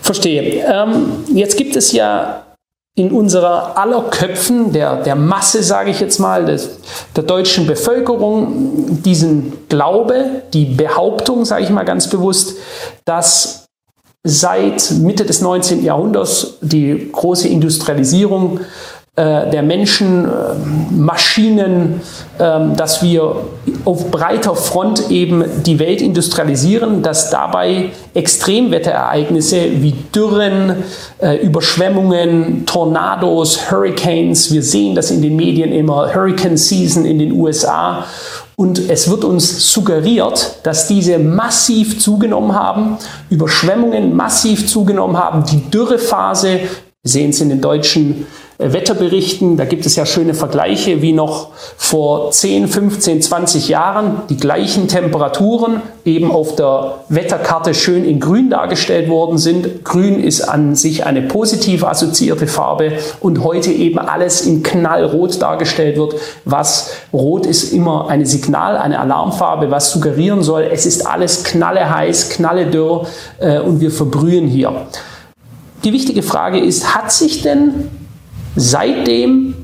Verstehe. Ähm, jetzt gibt es ja in unserer aller Köpfen, der, der Masse, sage ich jetzt mal, des, der deutschen Bevölkerung, diesen Glaube, die Behauptung, sage ich mal ganz bewusst, dass seit Mitte des 19. Jahrhunderts die große Industrialisierung der Menschen, äh, Maschinen, äh, dass wir auf breiter Front eben die Welt industrialisieren, dass dabei Extremwetterereignisse wie Dürren, äh, Überschwemmungen, Tornados, Hurricanes, wir sehen das in den Medien immer, Hurricane Season in den USA. Und es wird uns suggeriert, dass diese massiv zugenommen haben, Überschwemmungen massiv zugenommen haben, die Dürrephase Wir sehen es in den deutschen äh, Wetterberichten. Da gibt es ja schöne Vergleiche, wie noch vor 10, 15, 20 Jahren die gleichen Temperaturen eben auf der Wetterkarte schön in grün dargestellt worden sind. Grün ist an sich eine positiv assoziierte Farbe und heute eben alles in knallrot dargestellt wird. Was rot ist immer eine Signal, eine Alarmfarbe, was suggerieren soll, es ist alles knalle heiß, knalle dürr äh, und wir verbrühen hier. Die wichtige Frage ist, hat sich denn seitdem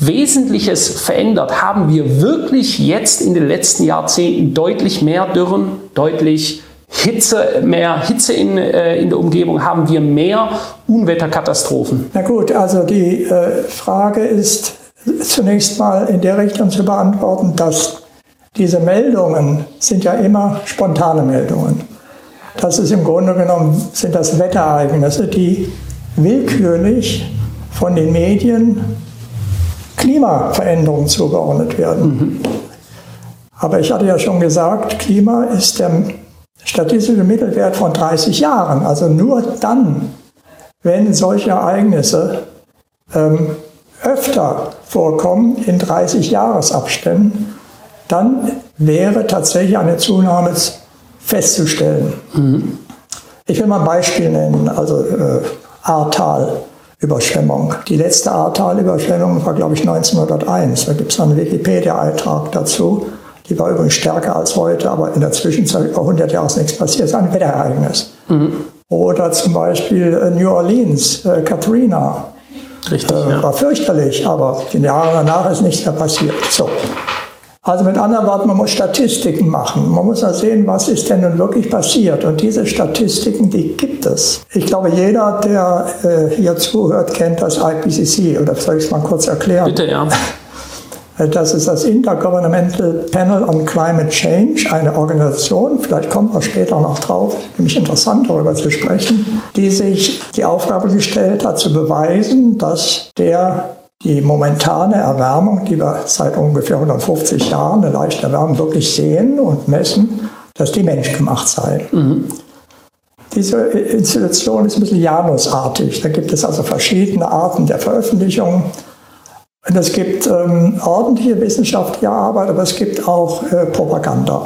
Wesentliches verändert? Haben wir wirklich jetzt in den letzten Jahrzehnten deutlich mehr Dürren, deutlich Hitze, mehr Hitze in, äh, in der Umgebung? Haben wir mehr Unwetterkatastrophen? Na gut, also die äh, Frage ist zunächst mal in der Richtung zu beantworten, dass diese Meldungen sind ja immer spontane Meldungen. Das ist im Grunde genommen sind das Wetterereignisse, die willkürlich von den Medien Klimaveränderungen zugeordnet werden. Mhm. Aber ich hatte ja schon gesagt, Klima ist der statistische Mittelwert von 30 Jahren. Also nur dann, wenn solche Ereignisse ähm, öfter vorkommen in 30 Jahresabständen, dann wäre tatsächlich eine Zunahme festzustellen. Mhm. Ich will mal ein Beispiel nennen, also äh, Ahrtal. Überschwemmung. Die letzte Ahrtal-Überschwemmung war, glaube ich, 1901. Da gibt es einen Wikipedia-Eintrag dazu. Die war übrigens stärker als heute, aber in der Zwischenzeit über 100 Jahre ist nichts passiert. Es ist ein Wetterereignis. Mhm. Oder zum Beispiel äh, New Orleans, äh, Katrina. Richtig, äh, ja. War fürchterlich, aber in den Jahren danach ist nichts mehr passiert. So. Also mit anderen Worten, man muss Statistiken machen. Man muss ja sehen, was ist denn nun wirklich passiert. Und diese Statistiken, die gibt es. Ich glaube, jeder, der äh, hier zuhört, kennt das IPCC. Oder soll ich es mal kurz erklären? Bitte, ja. Das ist das Intergovernmental Panel on Climate Change, eine Organisation, vielleicht kommt man später noch drauf, nämlich interessant darüber zu sprechen, die sich die Aufgabe gestellt hat, zu beweisen, dass der die momentane Erwärmung, die wir seit ungefähr 150 Jahren, eine leichte Erwärmung, wirklich sehen und messen, dass die menschgemacht sei. Mhm. Diese Institution ist ein bisschen Janusartig. Da gibt es also verschiedene Arten der Veröffentlichung. Und es gibt ähm, ordentliche wissenschaftliche Arbeit, aber es gibt auch äh, Propaganda.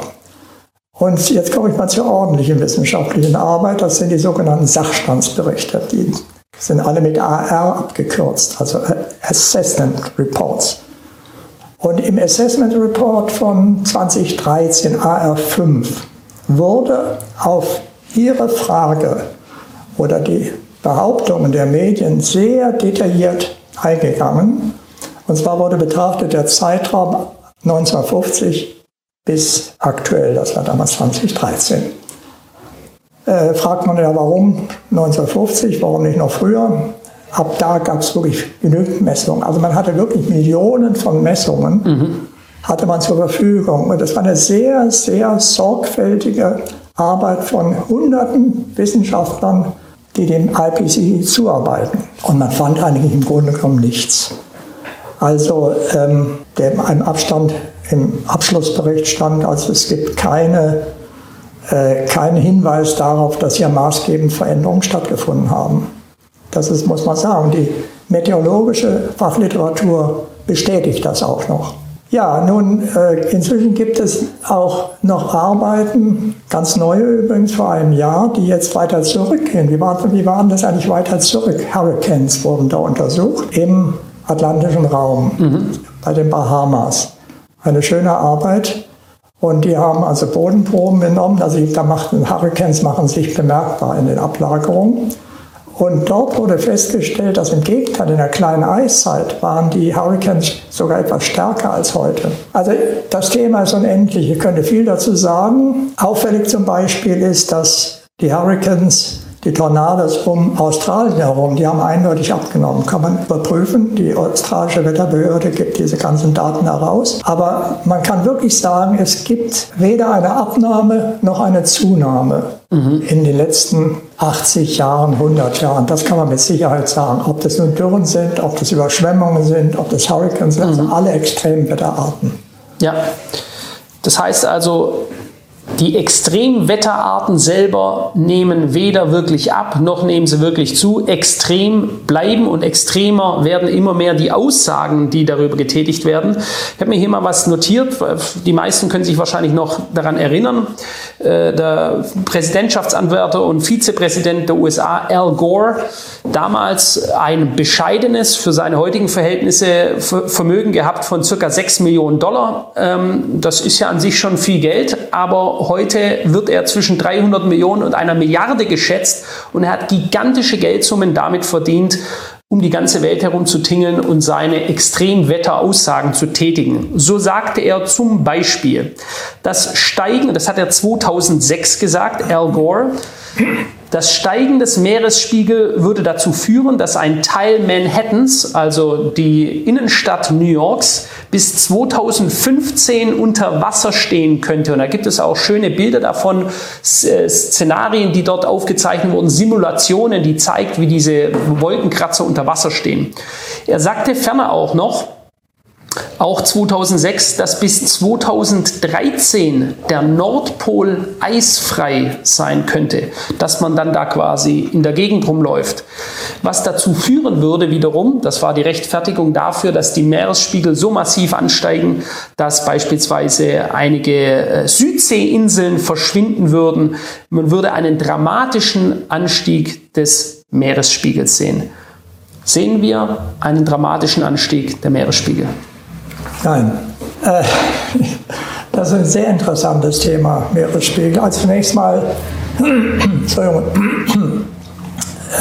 Und jetzt komme ich mal zur ordentlichen wissenschaftlichen Arbeit. Das sind die sogenannten Sachstandsberichte. Die sind alle mit AR abgekürzt, also Assessment Reports. Und im Assessment Report von 2013 AR5 wurde auf Ihre Frage oder die Behauptungen der Medien sehr detailliert eingegangen. Und zwar wurde betrachtet der Zeitraum 1950 bis aktuell, das war damals 2013 äh, fragt man ja, warum 1950, warum nicht noch früher? Ab da gab es wirklich genügend Messungen. Also man hatte wirklich Millionen von Messungen, mhm. hatte man zur Verfügung. Und das war eine sehr, sehr sorgfältige Arbeit von hunderten Wissenschaftlern, die dem IPCC zuarbeiten. Und man fand eigentlich im Grunde genommen nichts. Also ähm, der im Abstand im Abschlussbericht stand, also es gibt keine äh, kein Hinweis darauf, dass hier maßgebend Veränderungen stattgefunden haben. Das ist, muss man sagen. Die meteorologische Fachliteratur bestätigt das auch noch. Ja, nun, äh, inzwischen gibt es auch noch Arbeiten, ganz neue übrigens vor einem Jahr, die jetzt weiter zurückgehen. Wie, war, wie waren das eigentlich weiter zurück? Hurricanes wurden da untersucht im Atlantischen Raum, mhm. bei den Bahamas. Eine schöne Arbeit. Und die haben also Bodenproben genommen, also da machten Hurricanes machen sich bemerkbar in den Ablagerungen. Und dort wurde festgestellt, dass im Gegenteil in der kleinen Eiszeit waren die Hurricanes sogar etwas stärker als heute. Also das Thema ist unendlich. Ich könnte viel dazu sagen. Auffällig zum Beispiel ist, dass die Hurricanes die Tornados um Australien herum, die haben eindeutig abgenommen. Kann man überprüfen. Die australische Wetterbehörde gibt diese ganzen Daten heraus. Aber man kann wirklich sagen, es gibt weder eine Abnahme noch eine Zunahme mhm. in den letzten 80 Jahren, 100 Jahren. Das kann man mit Sicherheit sagen. Ob das nun Dürren sind, ob das Überschwemmungen sind, ob das Hurricanes sind, mhm. also alle Extremwetterarten. Ja, das heißt also, Die Extremwetterarten selber nehmen weder wirklich ab, noch nehmen sie wirklich zu. Extrem bleiben und extremer werden immer mehr die Aussagen, die darüber getätigt werden. Ich habe mir hier mal was notiert. Die meisten können sich wahrscheinlich noch daran erinnern. Äh, der Präsidentschaftsanwärter und Vizepräsident der USA, Al Gore, damals ein bescheidenes, für seine heutigen Verhältnisse Vermögen gehabt von circa 6 Millionen Dollar. Ähm, das ist ja an sich schon viel Geld, aber heute wird er zwischen 300 Millionen und einer Milliarde geschätzt und er hat gigantische Geldsummen damit verdient, um die ganze Welt herum zu tingeln und seine Extremwetteraussagen zu tätigen. So sagte er zum Beispiel, das Steigen, das hat er 2006 gesagt, Al Gore, das Steigen des Meeresspiegels würde dazu führen, dass ein Teil Manhattans, also die Innenstadt New Yorks, bis 2015 unter Wasser stehen könnte. Und da gibt es auch schöne Bilder davon, äh, Szenarien, die dort aufgezeichnet wurden, Simulationen, die zeigt, wie diese Wolkenkratzer unter Wasser stehen. Er sagte ferner auch noch, auch 2006, dass bis 2013 der Nordpol eisfrei sein könnte, dass man dann da quasi in der Gegend rumläuft. Was dazu führen würde wiederum, das war die Rechtfertigung dafür, dass die Meeresspiegel so massiv ansteigen, dass beispielsweise einige äh, Südseeinseln verschwinden würden. Man würde einen dramatischen Anstieg des Meeresspiegels sehen. Sehen wir einen dramatischen Anstieg der Meeresspiegel? Nein. Äh, [laughs] das ist ein sehr interessantes Thema, Meeresspiegel. Also zunächst mal, [clears throat] [clears throat]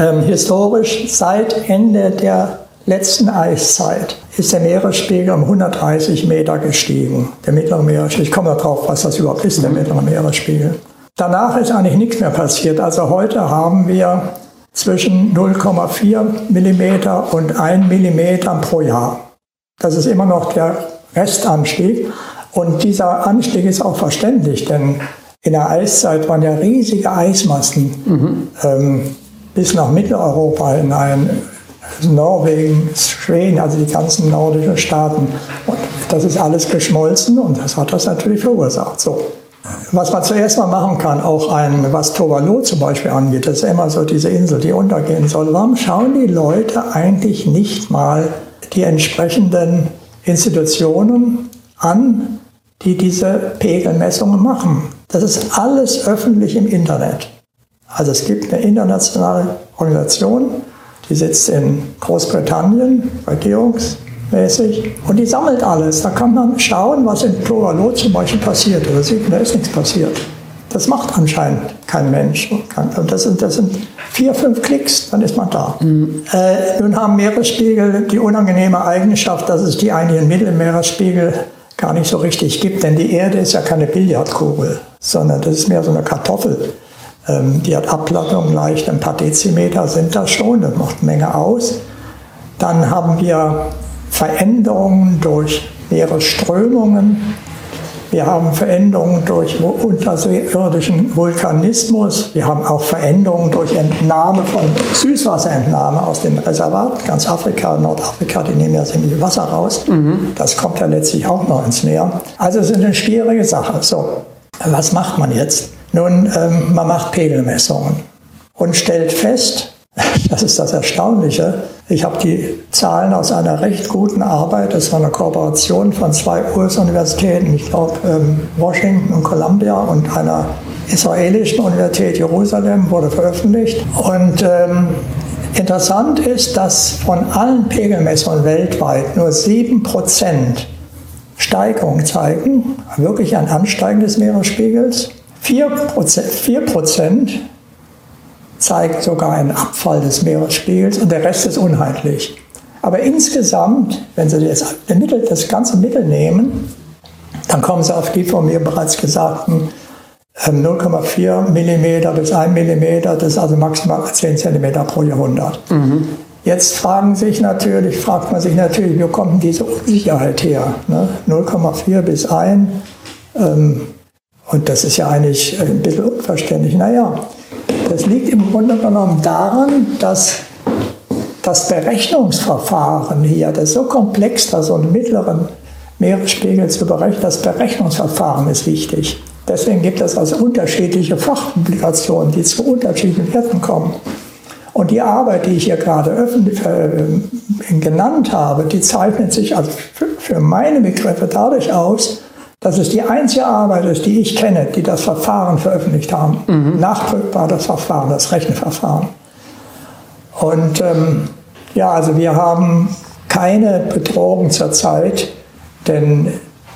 ähm, historisch seit Ende der letzten Eiszeit ist der Meeresspiegel um 130 Meter gestiegen. Der mittlere Meeresspiegel. Ich komme darauf, was das überhaupt ist, der mittlere Meeresspiegel. Danach ist eigentlich nichts mehr passiert. Also heute haben wir zwischen 0,4 mm und 1 mm pro Jahr. Das ist immer noch der Restanstieg. Und dieser Anstieg ist auch verständlich, denn in der Eiszeit waren ja riesige Eismassen mhm. ähm, bis nach Mitteleuropa hinein, Norwegen, Schweden, also die ganzen nordischen Staaten. Und das ist alles geschmolzen und das hat das natürlich verursacht. So. Was man zuerst mal machen kann, auch ein, was Tuvalu zum Beispiel angeht, das ist immer so diese Insel, die untergehen soll. Warum schauen die Leute eigentlich nicht mal die entsprechenden Institutionen an, die diese Pegelmessungen machen. Das ist alles öffentlich im Internet. Also es gibt eine internationale Organisation, die sitzt in Großbritannien, regierungsmäßig, und die sammelt alles. Da kann man schauen, was in Tuvalu zum Beispiel passiert. Oder sieht, da ist nichts passiert. Das macht anscheinend kein Mensch. Und das sind, das sind vier, fünf Klicks, dann ist man da. Mhm. Äh, nun haben Meeresspiegel die unangenehme Eigenschaft, dass es die eigentlichen Mittelmeeresspiegel gar nicht so richtig gibt, denn die Erde ist ja keine Billardkugel, sondern das ist mehr so eine Kartoffel. Ähm, die hat Abplattung leicht, ein paar Dezimeter sind das schon, das macht eine Menge aus. Dann haben wir Veränderungen durch Meeresströmungen, wir haben Veränderungen durch unterirdischen Vulkanismus. Wir haben auch Veränderungen durch Entnahme von Süßwasserentnahme aus den Reservaten. Ganz Afrika, Nordafrika, die nehmen ja ziemlich Wasser raus. Mhm. Das kommt ja letztlich auch noch ins Meer. Also es ist eine schwierige Sache. So, was macht man jetzt? Nun, ähm, man macht Pegelmessungen und stellt fest, das ist das Erstaunliche. Ich habe die Zahlen aus einer recht guten Arbeit, das war eine Kooperation von zwei US-Universitäten, ich glaube ähm, Washington und Columbia und einer israelischen Universität Jerusalem, wurde veröffentlicht. Und ähm, interessant ist, dass von allen Pegelmessungen weltweit nur 7% Steigerung zeigen, wirklich ein Ansteigen des Meeresspiegels. 4%, 4 zeigt sogar einen Abfall des Meeresspiegels und der Rest ist unheitlich. Aber insgesamt, wenn Sie das, das ganze Mittel nehmen, dann kommen Sie auf die von mir bereits gesagten 0,4 mm bis 1 mm, das ist also maximal 10 cm pro Jahrhundert. Mhm. Jetzt fragen sich natürlich, fragt man sich natürlich, wo kommt diese Unsicherheit her? Ne? 0,4 bis 1. Ähm, und das ist ja eigentlich ein bisschen unverständlich. Naja, das liegt im Grunde genommen daran, dass das Berechnungsverfahren hier, das ist so komplex, da so einen mittleren Meeresspiegel zu berechnen, das Berechnungsverfahren ist wichtig. Deswegen gibt es also unterschiedliche Fachpublikationen, die zu unterschiedlichen Werten kommen. Und die Arbeit, die ich hier gerade öffentlich äh, genannt habe, die zeichnet sich also für meine Begriffe dadurch aus, dass es die einzige Arbeit ist, die ich kenne, die das Verfahren veröffentlicht haben. Mhm. Nachdrückbar das Verfahren, das Rechenverfahren. Und ähm, ja, also wir haben keine Bedrohung zurzeit, denn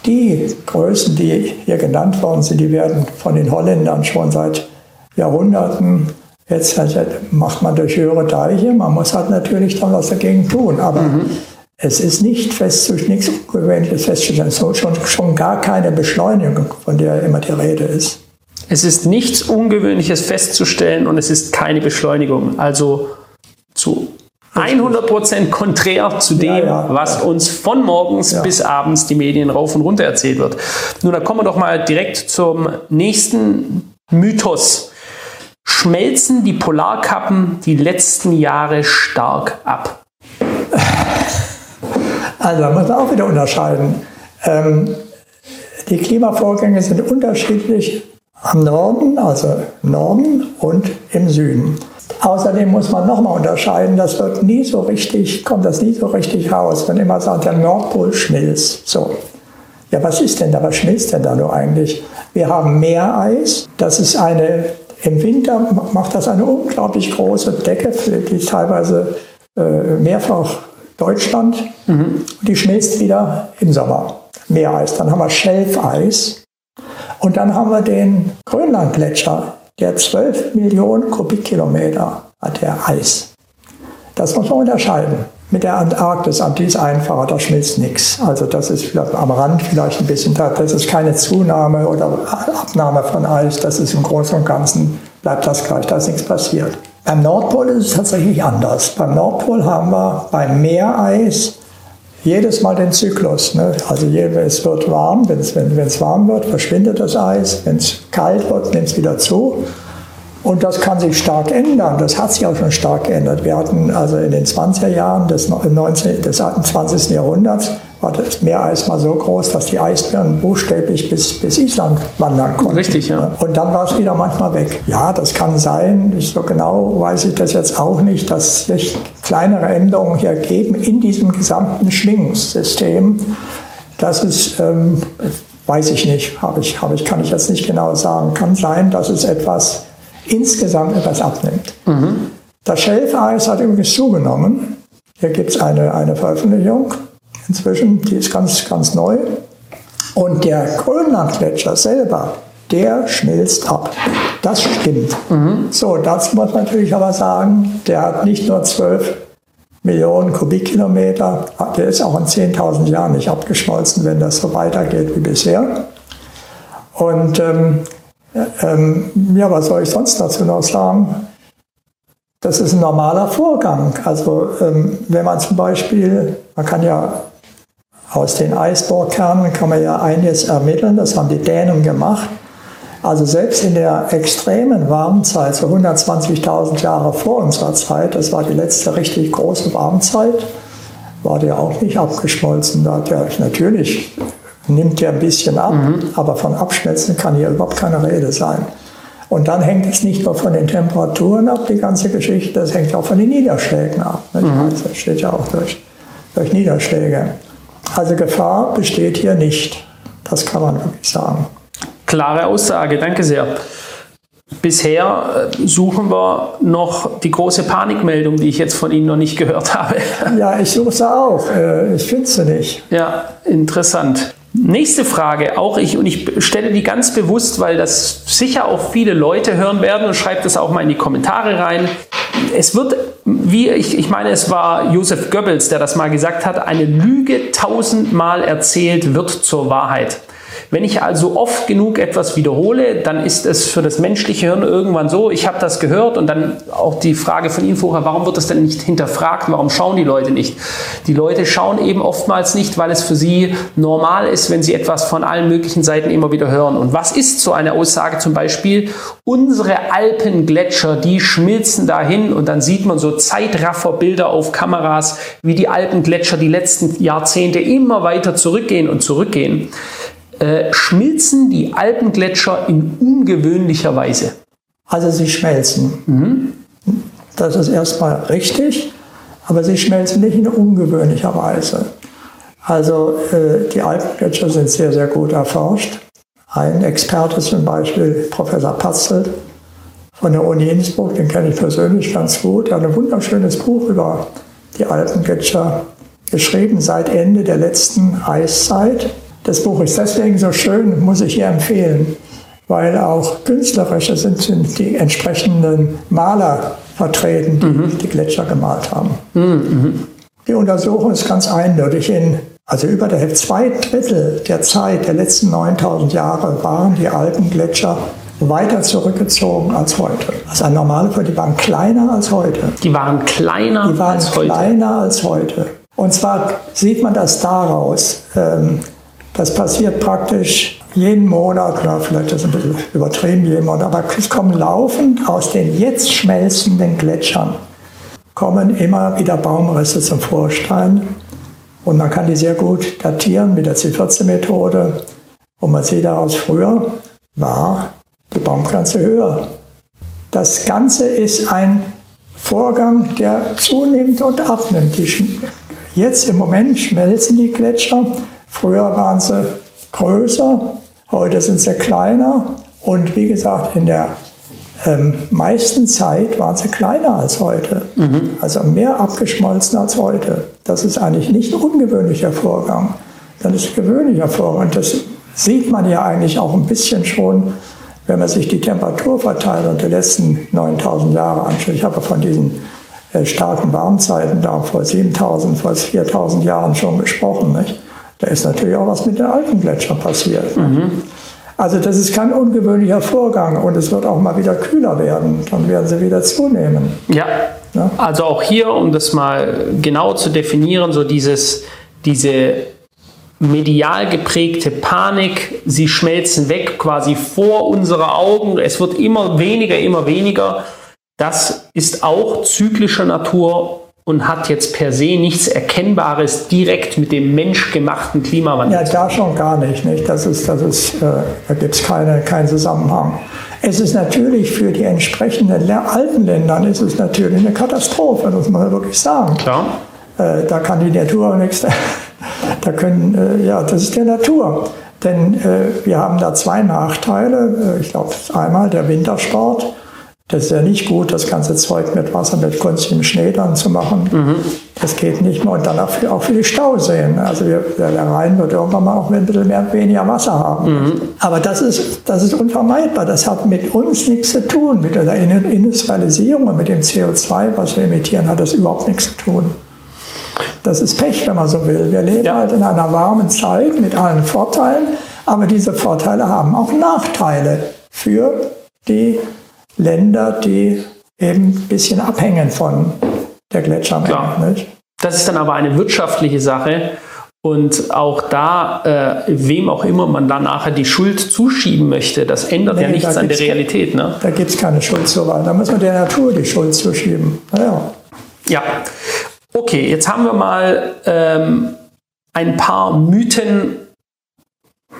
die Größen, die hier genannt worden sind, die werden von den Holländern schon seit Jahrhunderten Jetzt macht man durch höhere Deiche, man muss halt natürlich dann was dagegen tun. Aber mhm. Es ist nicht festzustellen, nichts Ungewöhnliches festzustellen, so schon, schon gar keine Beschleunigung, von der immer die Rede ist. Es ist nichts Ungewöhnliches festzustellen und es ist keine Beschleunigung. Also zu 100% konträr zu dem, ja, ja, was ja. uns von morgens bis abends die Medien rauf und runter erzählt wird. Nun, da kommen wir doch mal direkt zum nächsten Mythos schmelzen die Polarkappen die letzten Jahre stark ab? Also da muss man auch wieder unterscheiden. Ähm, die Klimavorgänge sind unterschiedlich am Norden, also im Norden und im Süden. Außerdem muss man nochmal unterscheiden, das wird nie so richtig, kommt das nie so richtig raus, wenn immer sagt, der Nordpol schmilzt. So. Ja, was ist denn da? Was schmilzt denn da nur eigentlich? Wir haben Meereis, das ist eine im Winter macht das eine unglaublich große Decke, die teilweise äh, mehrfach Deutschland. Mhm. Die schmilzt wieder im Sommer. Meereis. Dann haben wir Schelfeis. Und dann haben wir den Grönlandgletscher, der 12 Millionen Kubikkilometer hat der Eis. Das muss man unterscheiden. Mit der Antarktis, die ist einfacher, da schmilzt nichts. Also das ist vielleicht am Rand vielleicht ein bisschen, das ist keine Zunahme oder Abnahme von Eis, das ist im Großen und Ganzen, bleibt das gleich, da ist nichts passiert. Beim Nordpol ist es tatsächlich anders. Beim Nordpol haben wir beim Meereis jedes Mal den Zyklus. Ne? Also es wird warm, wenn es warm wird, verschwindet das Eis. Wenn es kalt wird, nimmt es wieder zu. Und das kann sich stark ändern. Das hat sich auch schon stark geändert. Wir hatten also in den 20er Jahren des, 19, des 20. Jahrhunderts war das Meereis mal so groß, dass die Eisbären buchstäblich bis, bis Island wandern konnten. Richtig, ja. Und dann war es wieder manchmal weg. Ja, das kann sein. So genau weiß ich das jetzt auch nicht, dass sich kleinere Änderungen hier geben in diesem gesamten Schwingungssystem. Das ist, ähm, weiß ich nicht, habe ich, habe ich, kann ich jetzt nicht genau sagen. Kann sein, dass es etwas insgesamt etwas abnimmt. Mhm. Das Schelfeis hat übrigens zugenommen. Hier gibt es eine, eine Veröffentlichung inzwischen, die ist ganz, ganz neu. Und der Grönlandgletscher selber, der schmilzt ab. Das stimmt. Mhm. So, das muss man natürlich aber sagen, der hat nicht nur 12 Millionen Kubikkilometer, der ist auch in 10.000 Jahren nicht abgeschmolzen, wenn das so weitergeht wie bisher. Und ähm, ähm, ja, was soll ich sonst dazu noch sagen? Das ist ein normaler Vorgang. Also ähm, wenn man zum Beispiel, man kann ja aus den Eisbohrkernen kann man ja einiges ermitteln, das haben die Dänen gemacht. Also selbst in der extremen Warmzeit, so 120.000 Jahre vor unserer Zeit, das war die letzte richtig große Warmzeit, war der auch nicht abgeschmolzen. Da hat er natürlich nimmt ja ein bisschen ab, mhm. aber von Abschmelzen kann hier überhaupt keine Rede sein. Und dann hängt es nicht nur von den Temperaturen ab, die ganze Geschichte, das hängt auch von den Niederschlägen ab. Mhm. Das steht ja auch durch, durch Niederschläge. Also Gefahr besteht hier nicht. Das kann man wirklich sagen. Klare Aussage, danke sehr. Bisher äh, suchen wir noch die große Panikmeldung, die ich jetzt von Ihnen noch nicht gehört [laughs] habe. Ja, ich suche sie auch. Äh, ich finde sie nicht. Ja, interessant. Nächste Frage, auch ich, und ich stelle die ganz bewusst, weil das sicher auch viele Leute hören werden und schreibt das auch mal in die Kommentare rein. Es wird, wie ich, ich meine, es war Joseph Goebbels, der das mal gesagt hat, eine Lüge tausendmal erzählt wird zur Wahrheit. Wenn ich also oft genug etwas wiederhole, dann ist es für das menschliche Hirn irgendwann so, ich habe das gehört und dann auch die Frage von Ihnen vorher, warum wird das denn nicht hinterfragt, warum schauen die Leute nicht? Die Leute schauen eben oftmals nicht, weil es für sie normal ist, wenn sie etwas von allen möglichen Seiten immer wieder hören. Und was ist so eine Aussage zum Beispiel? Unsere Alpengletscher, die schmilzen dahin und dann sieht man so Zeitrafferbilder auf Kameras, wie die Alpengletscher die letzten Jahrzehnte immer weiter zurückgehen und zurückgehen. Äh, schmilzen die Alpengletscher in ungewöhnlicher Weise? Also sie schmelzen. Mhm. Das ist erstmal richtig, aber sie schmelzen nicht in ungewöhnlicher Weise. Also äh, die Alpengletscher sind sehr, sehr gut erforscht. Ein Experte zum Beispiel, Professor Patzelt von der Uni Innsbruck, den kenne ich persönlich ganz gut, der hat ein wunderschönes Buch über die Alpengletscher geschrieben seit Ende der letzten Eiszeit. Das Buch ist deswegen so schön, muss ich hier empfehlen, weil auch künstlerische sind, sind die entsprechenden Maler vertreten, die mhm. die Gletscher gemalt haben. Mhm. Die Untersuchung ist ganz eindeutig. In, also über der zwei Drittel der Zeit der letzten 9000 Jahre waren die Alpengletscher weiter zurückgezogen als heute. Also ein Normalfall, die waren kleiner als heute. Die waren kleiner die waren als heute. kleiner als heute. Und zwar sieht man das daraus. Ähm, das passiert praktisch jeden Monat, oder vielleicht ist ein bisschen übertrieben, jeden Monat, aber es kommen laufend aus den jetzt schmelzenden Gletschern, kommen immer wieder Baumrisse zum Vorschein. Und man kann die sehr gut datieren mit der C14-Methode. Und man sieht daraus, früher war die Baumpflanze höher. Das Ganze ist ein Vorgang, der zunimmt und abnimmt. Jetzt im Moment schmelzen die Gletscher. Früher waren sie größer, heute sind sie kleiner. Und wie gesagt, in der ähm, meisten Zeit waren sie kleiner als heute. Mhm. Also mehr abgeschmolzen als heute. Das ist eigentlich nicht ein ungewöhnlicher Vorgang. Das ist ein gewöhnlicher Vorgang. Das sieht man ja eigentlich auch ein bisschen schon wenn man sich die Temperaturverteilung der letzten 9000 Jahre anschaut, ich habe von diesen äh, starken Warmzeiten da vor 7000, vor 4000 Jahren schon gesprochen, nicht? Da ist natürlich auch was mit den alten Gletschern passiert. Mhm. Also das ist kein ungewöhnlicher Vorgang und es wird auch mal wieder kühler werden, dann werden sie wieder zunehmen. Ja, ja? also auch hier, um das mal genau zu definieren, so dieses, diese medial geprägte Panik, sie schmelzen weg quasi vor unsere Augen, es wird immer weniger, immer weniger. Das ist auch zyklischer Natur und hat jetzt per se nichts Erkennbares direkt mit dem menschgemachten Klimawandel. Ja, da schon gar nicht. nicht? Das ist, das ist, äh, da gibt es keine, keinen Zusammenhang. Es ist natürlich für die entsprechenden alten Ländern ist es natürlich eine Katastrophe, das muss man wirklich sagen. Klar. Äh, da kann die Natur nichts [laughs] da können, äh, ja, das ist der Natur. Denn äh, wir haben da zwei Nachteile. Äh, ich glaube, einmal der Wintersport. Das ist ja nicht gut, das ganze Zeug mit Wasser, mit kunstigem Schnee dann zu machen. Mhm. Das geht nicht mehr. Und dann auch für, auch für die Stauseen. Also wir, der Rhein wird irgendwann mal auch ein bisschen mehr, weniger Wasser haben. Mhm. Aber das ist, das ist unvermeidbar. Das hat mit uns nichts zu tun. Mit der Industrialisierung und mit dem CO2, was wir emittieren, hat das überhaupt nichts zu tun. Das ist Pech, wenn man so will. Wir leben ja. halt in einer warmen Zeit mit allen Vorteilen, aber diese Vorteile haben auch Nachteile für die Länder, die eben ein bisschen abhängen von der Gletschermenge. Das ist dann aber eine wirtschaftliche Sache. Und auch da, äh, wem auch immer man dann nachher die Schuld zuschieben möchte, das ändert nee, ja nichts an der Realität. Ne? Da gibt es keine Schuldzuweisung. Da muss man der Natur die Schuld zuschieben. Naja. Ja, Okay, jetzt haben wir mal ähm, ein paar Mythen.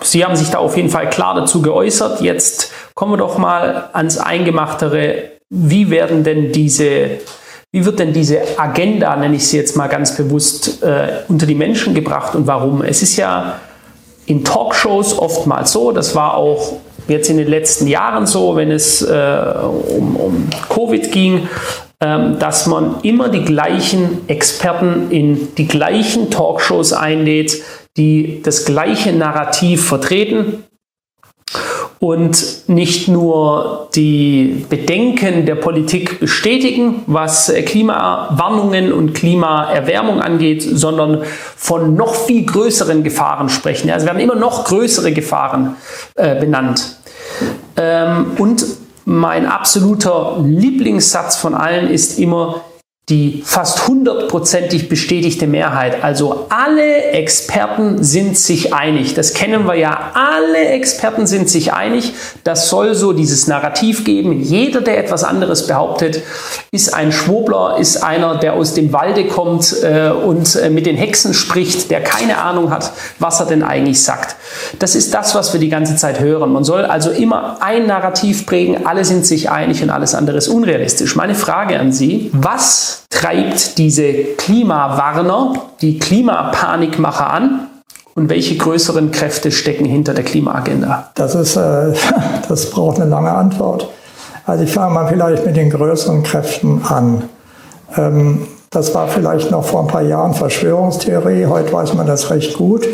Sie haben sich da auf jeden Fall klar dazu geäußert. Jetzt kommen wir doch mal ans Eingemachtere. Wie werden denn diese, wie wird denn diese Agenda, nenne ich sie jetzt mal ganz bewusst, äh, unter die Menschen gebracht und warum? Es ist ja in Talkshows oftmals so, das war auch jetzt in den letzten Jahren so, wenn es äh, um, um Covid ging, ähm, dass man immer die gleichen Experten in die gleichen Talkshows einlädt, die das gleiche Narrativ vertreten und nicht nur die Bedenken der Politik bestätigen, was Klimawarnungen und Klimaerwärmung angeht, sondern von noch viel größeren Gefahren sprechen. Also werden immer noch größere Gefahren äh, benannt. Ähm, und mein absoluter Lieblingssatz von allen ist immer, die fast hundertprozentig bestätigte Mehrheit. Also alle Experten sind sich einig. Das kennen wir ja. Alle Experten sind sich einig. Das soll so dieses Narrativ geben. Jeder, der etwas anderes behauptet, ist ein Schwobler, ist einer, der aus dem Walde kommt äh, und äh, mit den Hexen spricht, der keine Ahnung hat, was er denn eigentlich sagt. Das ist das, was wir die ganze Zeit hören. Man soll also immer ein Narrativ prägen. Alle sind sich einig und alles andere ist unrealistisch. Meine Frage an Sie, was treibt diese Klimawarner, die Klimapanikmacher an? Und welche größeren Kräfte stecken hinter der Klimaagenda? Das, ist, äh, [laughs] das braucht eine lange Antwort. Also ich fange mal vielleicht mit den größeren Kräften an. Ähm, das war vielleicht noch vor ein paar Jahren Verschwörungstheorie, heute weiß man das recht gut.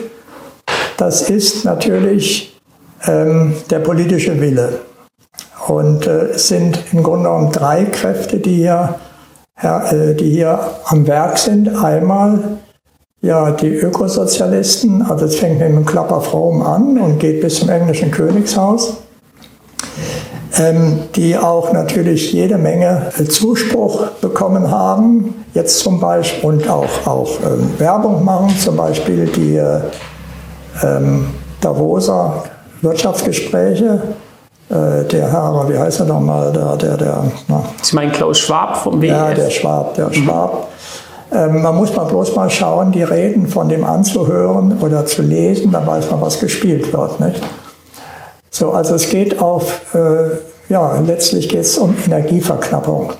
Das ist natürlich ähm, der politische Wille. Und äh, es sind im Grunde genommen drei Kräfte, die hier die hier am Werk sind. Einmal ja, die Ökosozialisten, also es fängt mit dem Klapperfraum an und geht bis zum englischen Königshaus, ähm, die auch natürlich jede Menge äh, Zuspruch bekommen haben, jetzt zum Beispiel und auch, auch ähm, Werbung machen, zum Beispiel die äh, ähm, Davoser Wirtschaftsgespräche äh, der Herr, wie heißt er nochmal, der, der, der, na. Sie meinen Klaus Schwab vom WEF? Ja, der Schwab, der mhm. Schwab. Ähm, man muss mal bloß mal schauen, die Reden von dem anzuhören oder zu lesen, dann weiß man, was gespielt wird. Nicht? So, also es geht auf, äh, ja, letztlich geht es um Energieverknappung.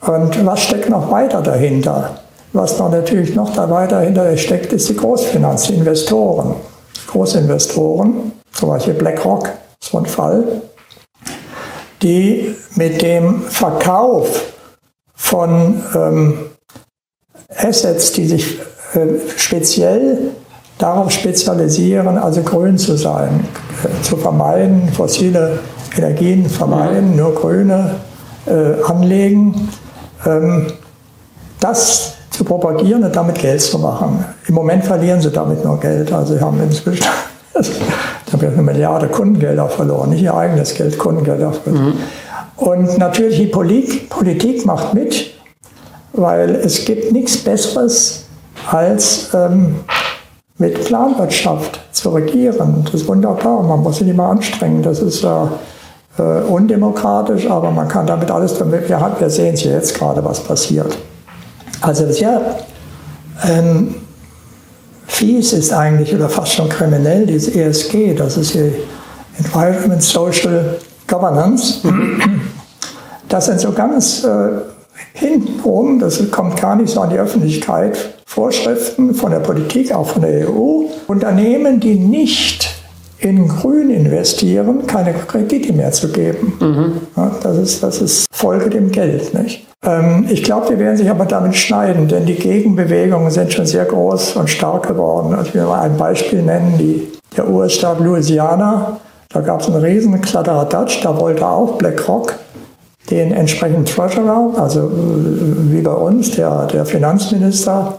Und was steckt noch weiter dahinter? Was noch natürlich noch da weiter dahinter steckt, ist die Großfinanz, die Investoren. Großinvestoren, zum Beispiel BlackRock, so ein Fall, die mit dem Verkauf von ähm, Assets, die sich äh, speziell darauf spezialisieren, also grün zu sein, äh, zu vermeiden, fossile Energien vermeiden, mhm. nur grüne äh, anlegen, ähm, das zu propagieren und damit Geld zu machen. Im Moment verlieren sie damit nur Geld. Also sie haben inzwischen [laughs] ich habe ja eine Milliarde Kundengelder verloren, nicht ihr eigenes Geld, Kundengelder verloren. Mhm. Und natürlich die Politik, Politik macht mit, weil es gibt nichts Besseres als ähm, mit Planwirtschaft zu regieren. Das ist wunderbar, man muss sich nicht mal anstrengen. Das ist äh, äh, undemokratisch, aber man kann damit alles, wir, wir sehen es ja jetzt gerade, was passiert. Also ja, ähm, fies ist eigentlich oder fast schon kriminell, dieses ESG, das ist die Environment Social Governance. Das sind so ganz äh, hintenrum, das kommt gar nicht so an die Öffentlichkeit, Vorschriften von der Politik, auch von der EU. Unternehmen, die nicht in Grün investieren, keine Kredite mehr zu geben. Mhm. Ja, das, ist, das ist Folge dem Geld. Nicht? Ähm, ich glaube, die werden sich aber damit schneiden, denn die Gegenbewegungen sind schon sehr groß und stark geworden. Also ich will mal ein Beispiel nennen, die, der US-Staat Louisiana. Da gab es einen riesen Kladderadatsch, da wollte auch BlackRock den entsprechenden Treasurer, also äh, wie bei uns, der, der Finanzminister,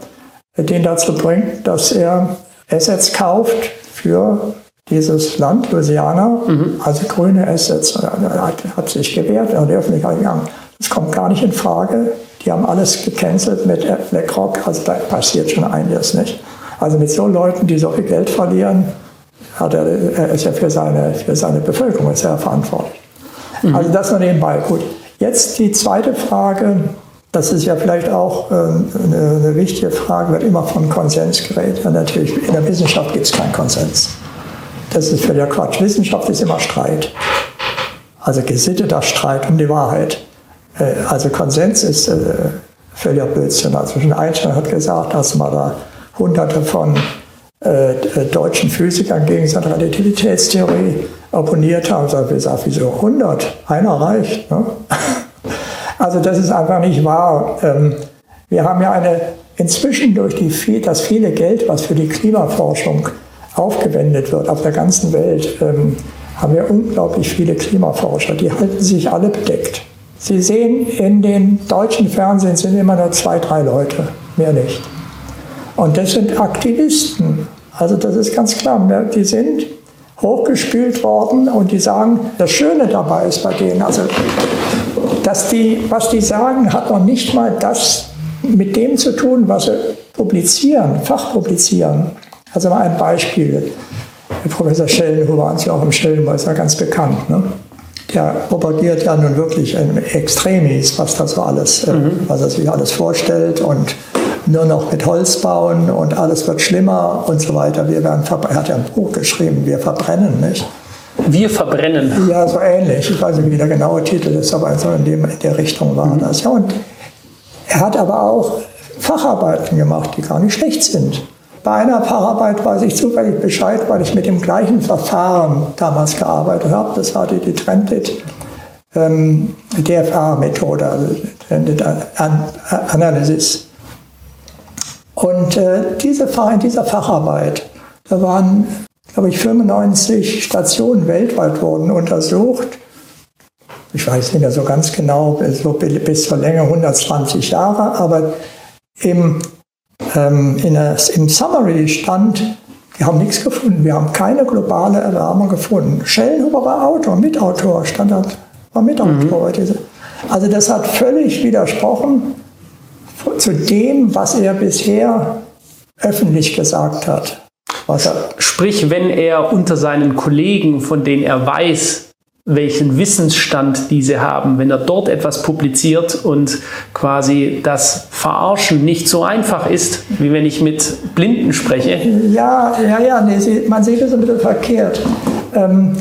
den dazu bringt, dass er Assets kauft für dieses Land, Louisiana, mhm. also grüne Assets. Er hat, hat sich gewehrt, er hat die Öffentlichkeit gegangen. Das kommt gar nicht in Frage. Die haben alles gecancelt mit BlackRock, also da passiert schon einiges nicht. Also mit so Leuten, die so viel Geld verlieren, hat er, er ist ja für seine, für seine Bevölkerung sehr verantwortlich. Mhm. Also das nur nebenbei. Gut. Jetzt die zweite Frage, das ist ja vielleicht auch äh, eine, eine wichtige Frage, wird immer von Konsens geredet. Ja, natürlich, in der Wissenschaft gibt es keinen Konsens. Das ist völliger Quatsch. Wissenschaft ist immer Streit. Also gesitteter Streit um die Wahrheit. Äh, also Konsens ist äh, völliger Blödsinn. Also schon Einstein hat gesagt, dass man da hunderte von äh, deutschen Physikern gegen seine Relativitätstheorie opponiert haben. Ich habe gesagt, wieso 100? Einer reicht. Ne? [laughs] Also das ist einfach nicht wahr. Ähm, wir haben ja eine, inzwischen durch die, das viele Geld, was für die Klimaforschung aufgewendet wird auf der ganzen Welt, ähm, haben wir unglaublich viele Klimaforscher. Die halten sich alle bedeckt. Sie sehen, in den deutschen Fernsehen sind immer nur zwei, drei Leute, mehr nicht. Und das sind Aktivisten. Also das ist ganz klar, die sind hochgespült worden und die sagen, das Schöne dabei ist bei denen, also dass die, was die sagen, hat noch nicht mal das mit dem zu tun, was sie publizieren, fachpublizieren. Also mal ein Beispiel. Professor Schellenhuber, waren Sie auch im Schellenhuber, ist ja ganz bekannt. Ne? Der propagiert ja nun wirklich ein Extremis, was das so alles, äh, mhm. was er sich alles vorstellt und nur noch mit Holz bauen und alles wird schlimmer und so weiter. Wir werden er hat ja ein Buch geschrieben, wir verbrennen, nicht? Wir verbrennen. Ja, so ähnlich. Ich weiß nicht, wie der genaue Titel ist, aber so in, dem, in der Richtung war mhm. das. Ja, und er hat aber auch Facharbeiten gemacht, die gar nicht schlecht sind. Bei einer Facharbeit weiß ich zufällig Bescheid, weil ich mit dem gleichen Verfahren damals gearbeitet habe. Das war die, die Trended ähm, DFA-Methode, also Trended Analysis. Und äh, diese, in dieser Facharbeit, da waren, glaube ich, 95 Stationen weltweit wurden untersucht. Ich weiß nicht mehr so ganz genau, so bis zur Länge 120 Jahre, aber im, ähm, in der, im Summary stand, wir haben nichts gefunden, wir haben keine globale Erwärmung gefunden. Schellenhuber war Autor, Mitautor, stand da, war Mitautor. Mhm. Also das hat völlig widersprochen zu dem, was er bisher öffentlich gesagt hat. Sprich, wenn er unter seinen Kollegen, von denen er weiß, welchen Wissensstand diese haben, wenn er dort etwas publiziert und quasi das Verarschen nicht so einfach ist, wie wenn ich mit Blinden spreche. Ja, ja, ja, nee, man sieht es ein bisschen verkehrt. Ähm,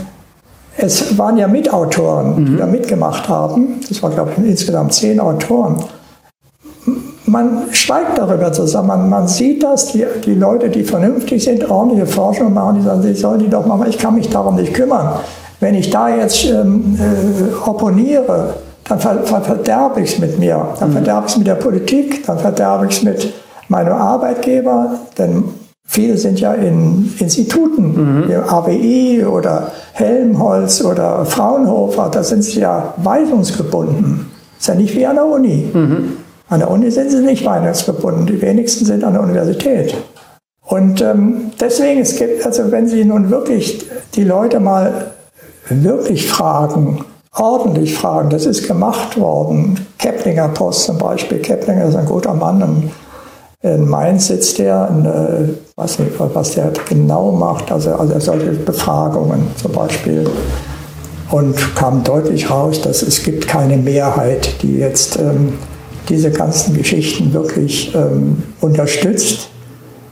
es waren ja Mitautoren, die mhm. da mitgemacht haben. Das waren, glaube ich, insgesamt zehn Autoren man schweigt darüber zusammen. Man, man sieht das, die, die Leute, die vernünftig sind, ordentliche Forschung machen, die sagen, sie sollen die doch machen, ich kann mich darum nicht kümmern. Wenn ich da jetzt ähm, äh, opponiere, dann ver, ver, verderbe ich es mit mir, dann mhm. verderbe ich es mit der Politik, dann verderbe ich es mit meinem Arbeitgeber, denn viele sind ja in Instituten, mhm. AWI oder Helmholtz oder Fraunhofer, da sind sie ja weisungsgebunden. Das ist ja nicht wie an der Uni. Mhm. An der Uni sind sie nicht weihnachtverbunden, die wenigsten sind an der Universität. Und ähm, deswegen, es gibt, also wenn Sie nun wirklich die Leute mal wirklich fragen, ordentlich fragen, das ist gemacht worden. Keplinger Post zum Beispiel, Keplinger ist ein guter Mann, in Mainz sitzt der, in, äh, weiß nicht, was der genau macht, also, also solche Befragungen zum Beispiel. Und kam deutlich raus, dass es gibt keine Mehrheit, die jetzt ähm, diese ganzen Geschichten wirklich ähm, unterstützt.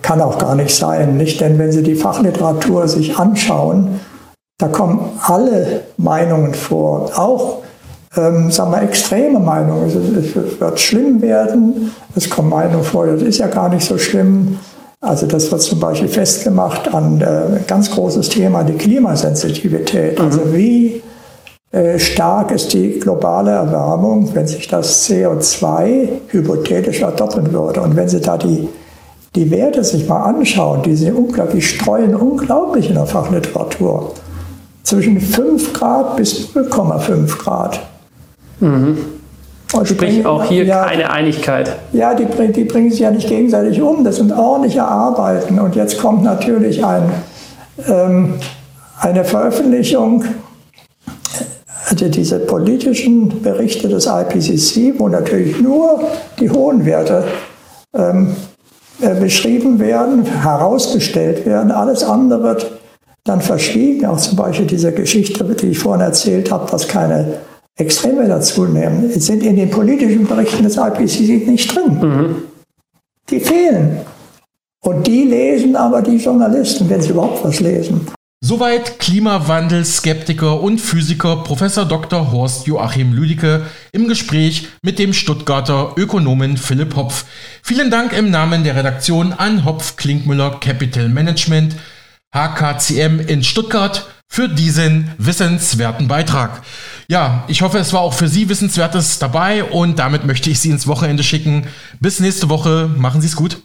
Kann auch gar nicht sein, nicht? Denn wenn Sie die Fachliteratur sich anschauen, da kommen alle Meinungen vor, auch ähm, sagen wir, extreme Meinungen. Es, es, wird schlimm werden, es kommen Meinungen vor, das ist ja gar nicht so schlimm. Also das wird zum Beispiel festgemacht an äh, ganz großes Thema, die Klimasensitivität. Also mhm. wie äh, stark ist die globale Erwärmung, wenn sich das CO2 hypothetisch verdoppeln würde. Und wenn Sie da die, die Werte sich mal anschauen, die, sie unglaublich, die streuen unglaublich in der Fachliteratur. Zwischen 5 Grad bis 0,5 Grad. Mhm. Sprich bringen, auch hier ja, keine Einigkeit. Ja, die, die bringen sich ja nicht gegenseitig um. Das sind ordentliche Arbeiten. Und jetzt kommt natürlich ein, ähm, eine Veröffentlichung also diese politischen Berichte des IPCC, wo natürlich nur die hohen Werte ähm, äh, beschrieben werden, herausgestellt werden, alles andere wird dann verschwiegen. Auch zum Beispiel diese Geschichte, die ich vorhin erzählt habe, dass keine Extreme dazunehmen, sind in den politischen Berichten des IPCC nicht drin. Mhm. Die fehlen. Und die lesen aber die Journalisten, wenn sie überhaupt was lesen. Soweit Klimawandel-Skeptiker und Physiker Professor Dr. Horst Joachim Lüdicke im Gespräch mit dem Stuttgarter Ökonomen Philipp Hopf. Vielen Dank im Namen der Redaktion an Hopf Klinkmüller Capital Management HKCM in Stuttgart für diesen wissenswerten Beitrag. Ja, ich hoffe, es war auch für Sie Wissenswertes dabei und damit möchte ich Sie ins Wochenende schicken. Bis nächste Woche. Machen Sie es gut.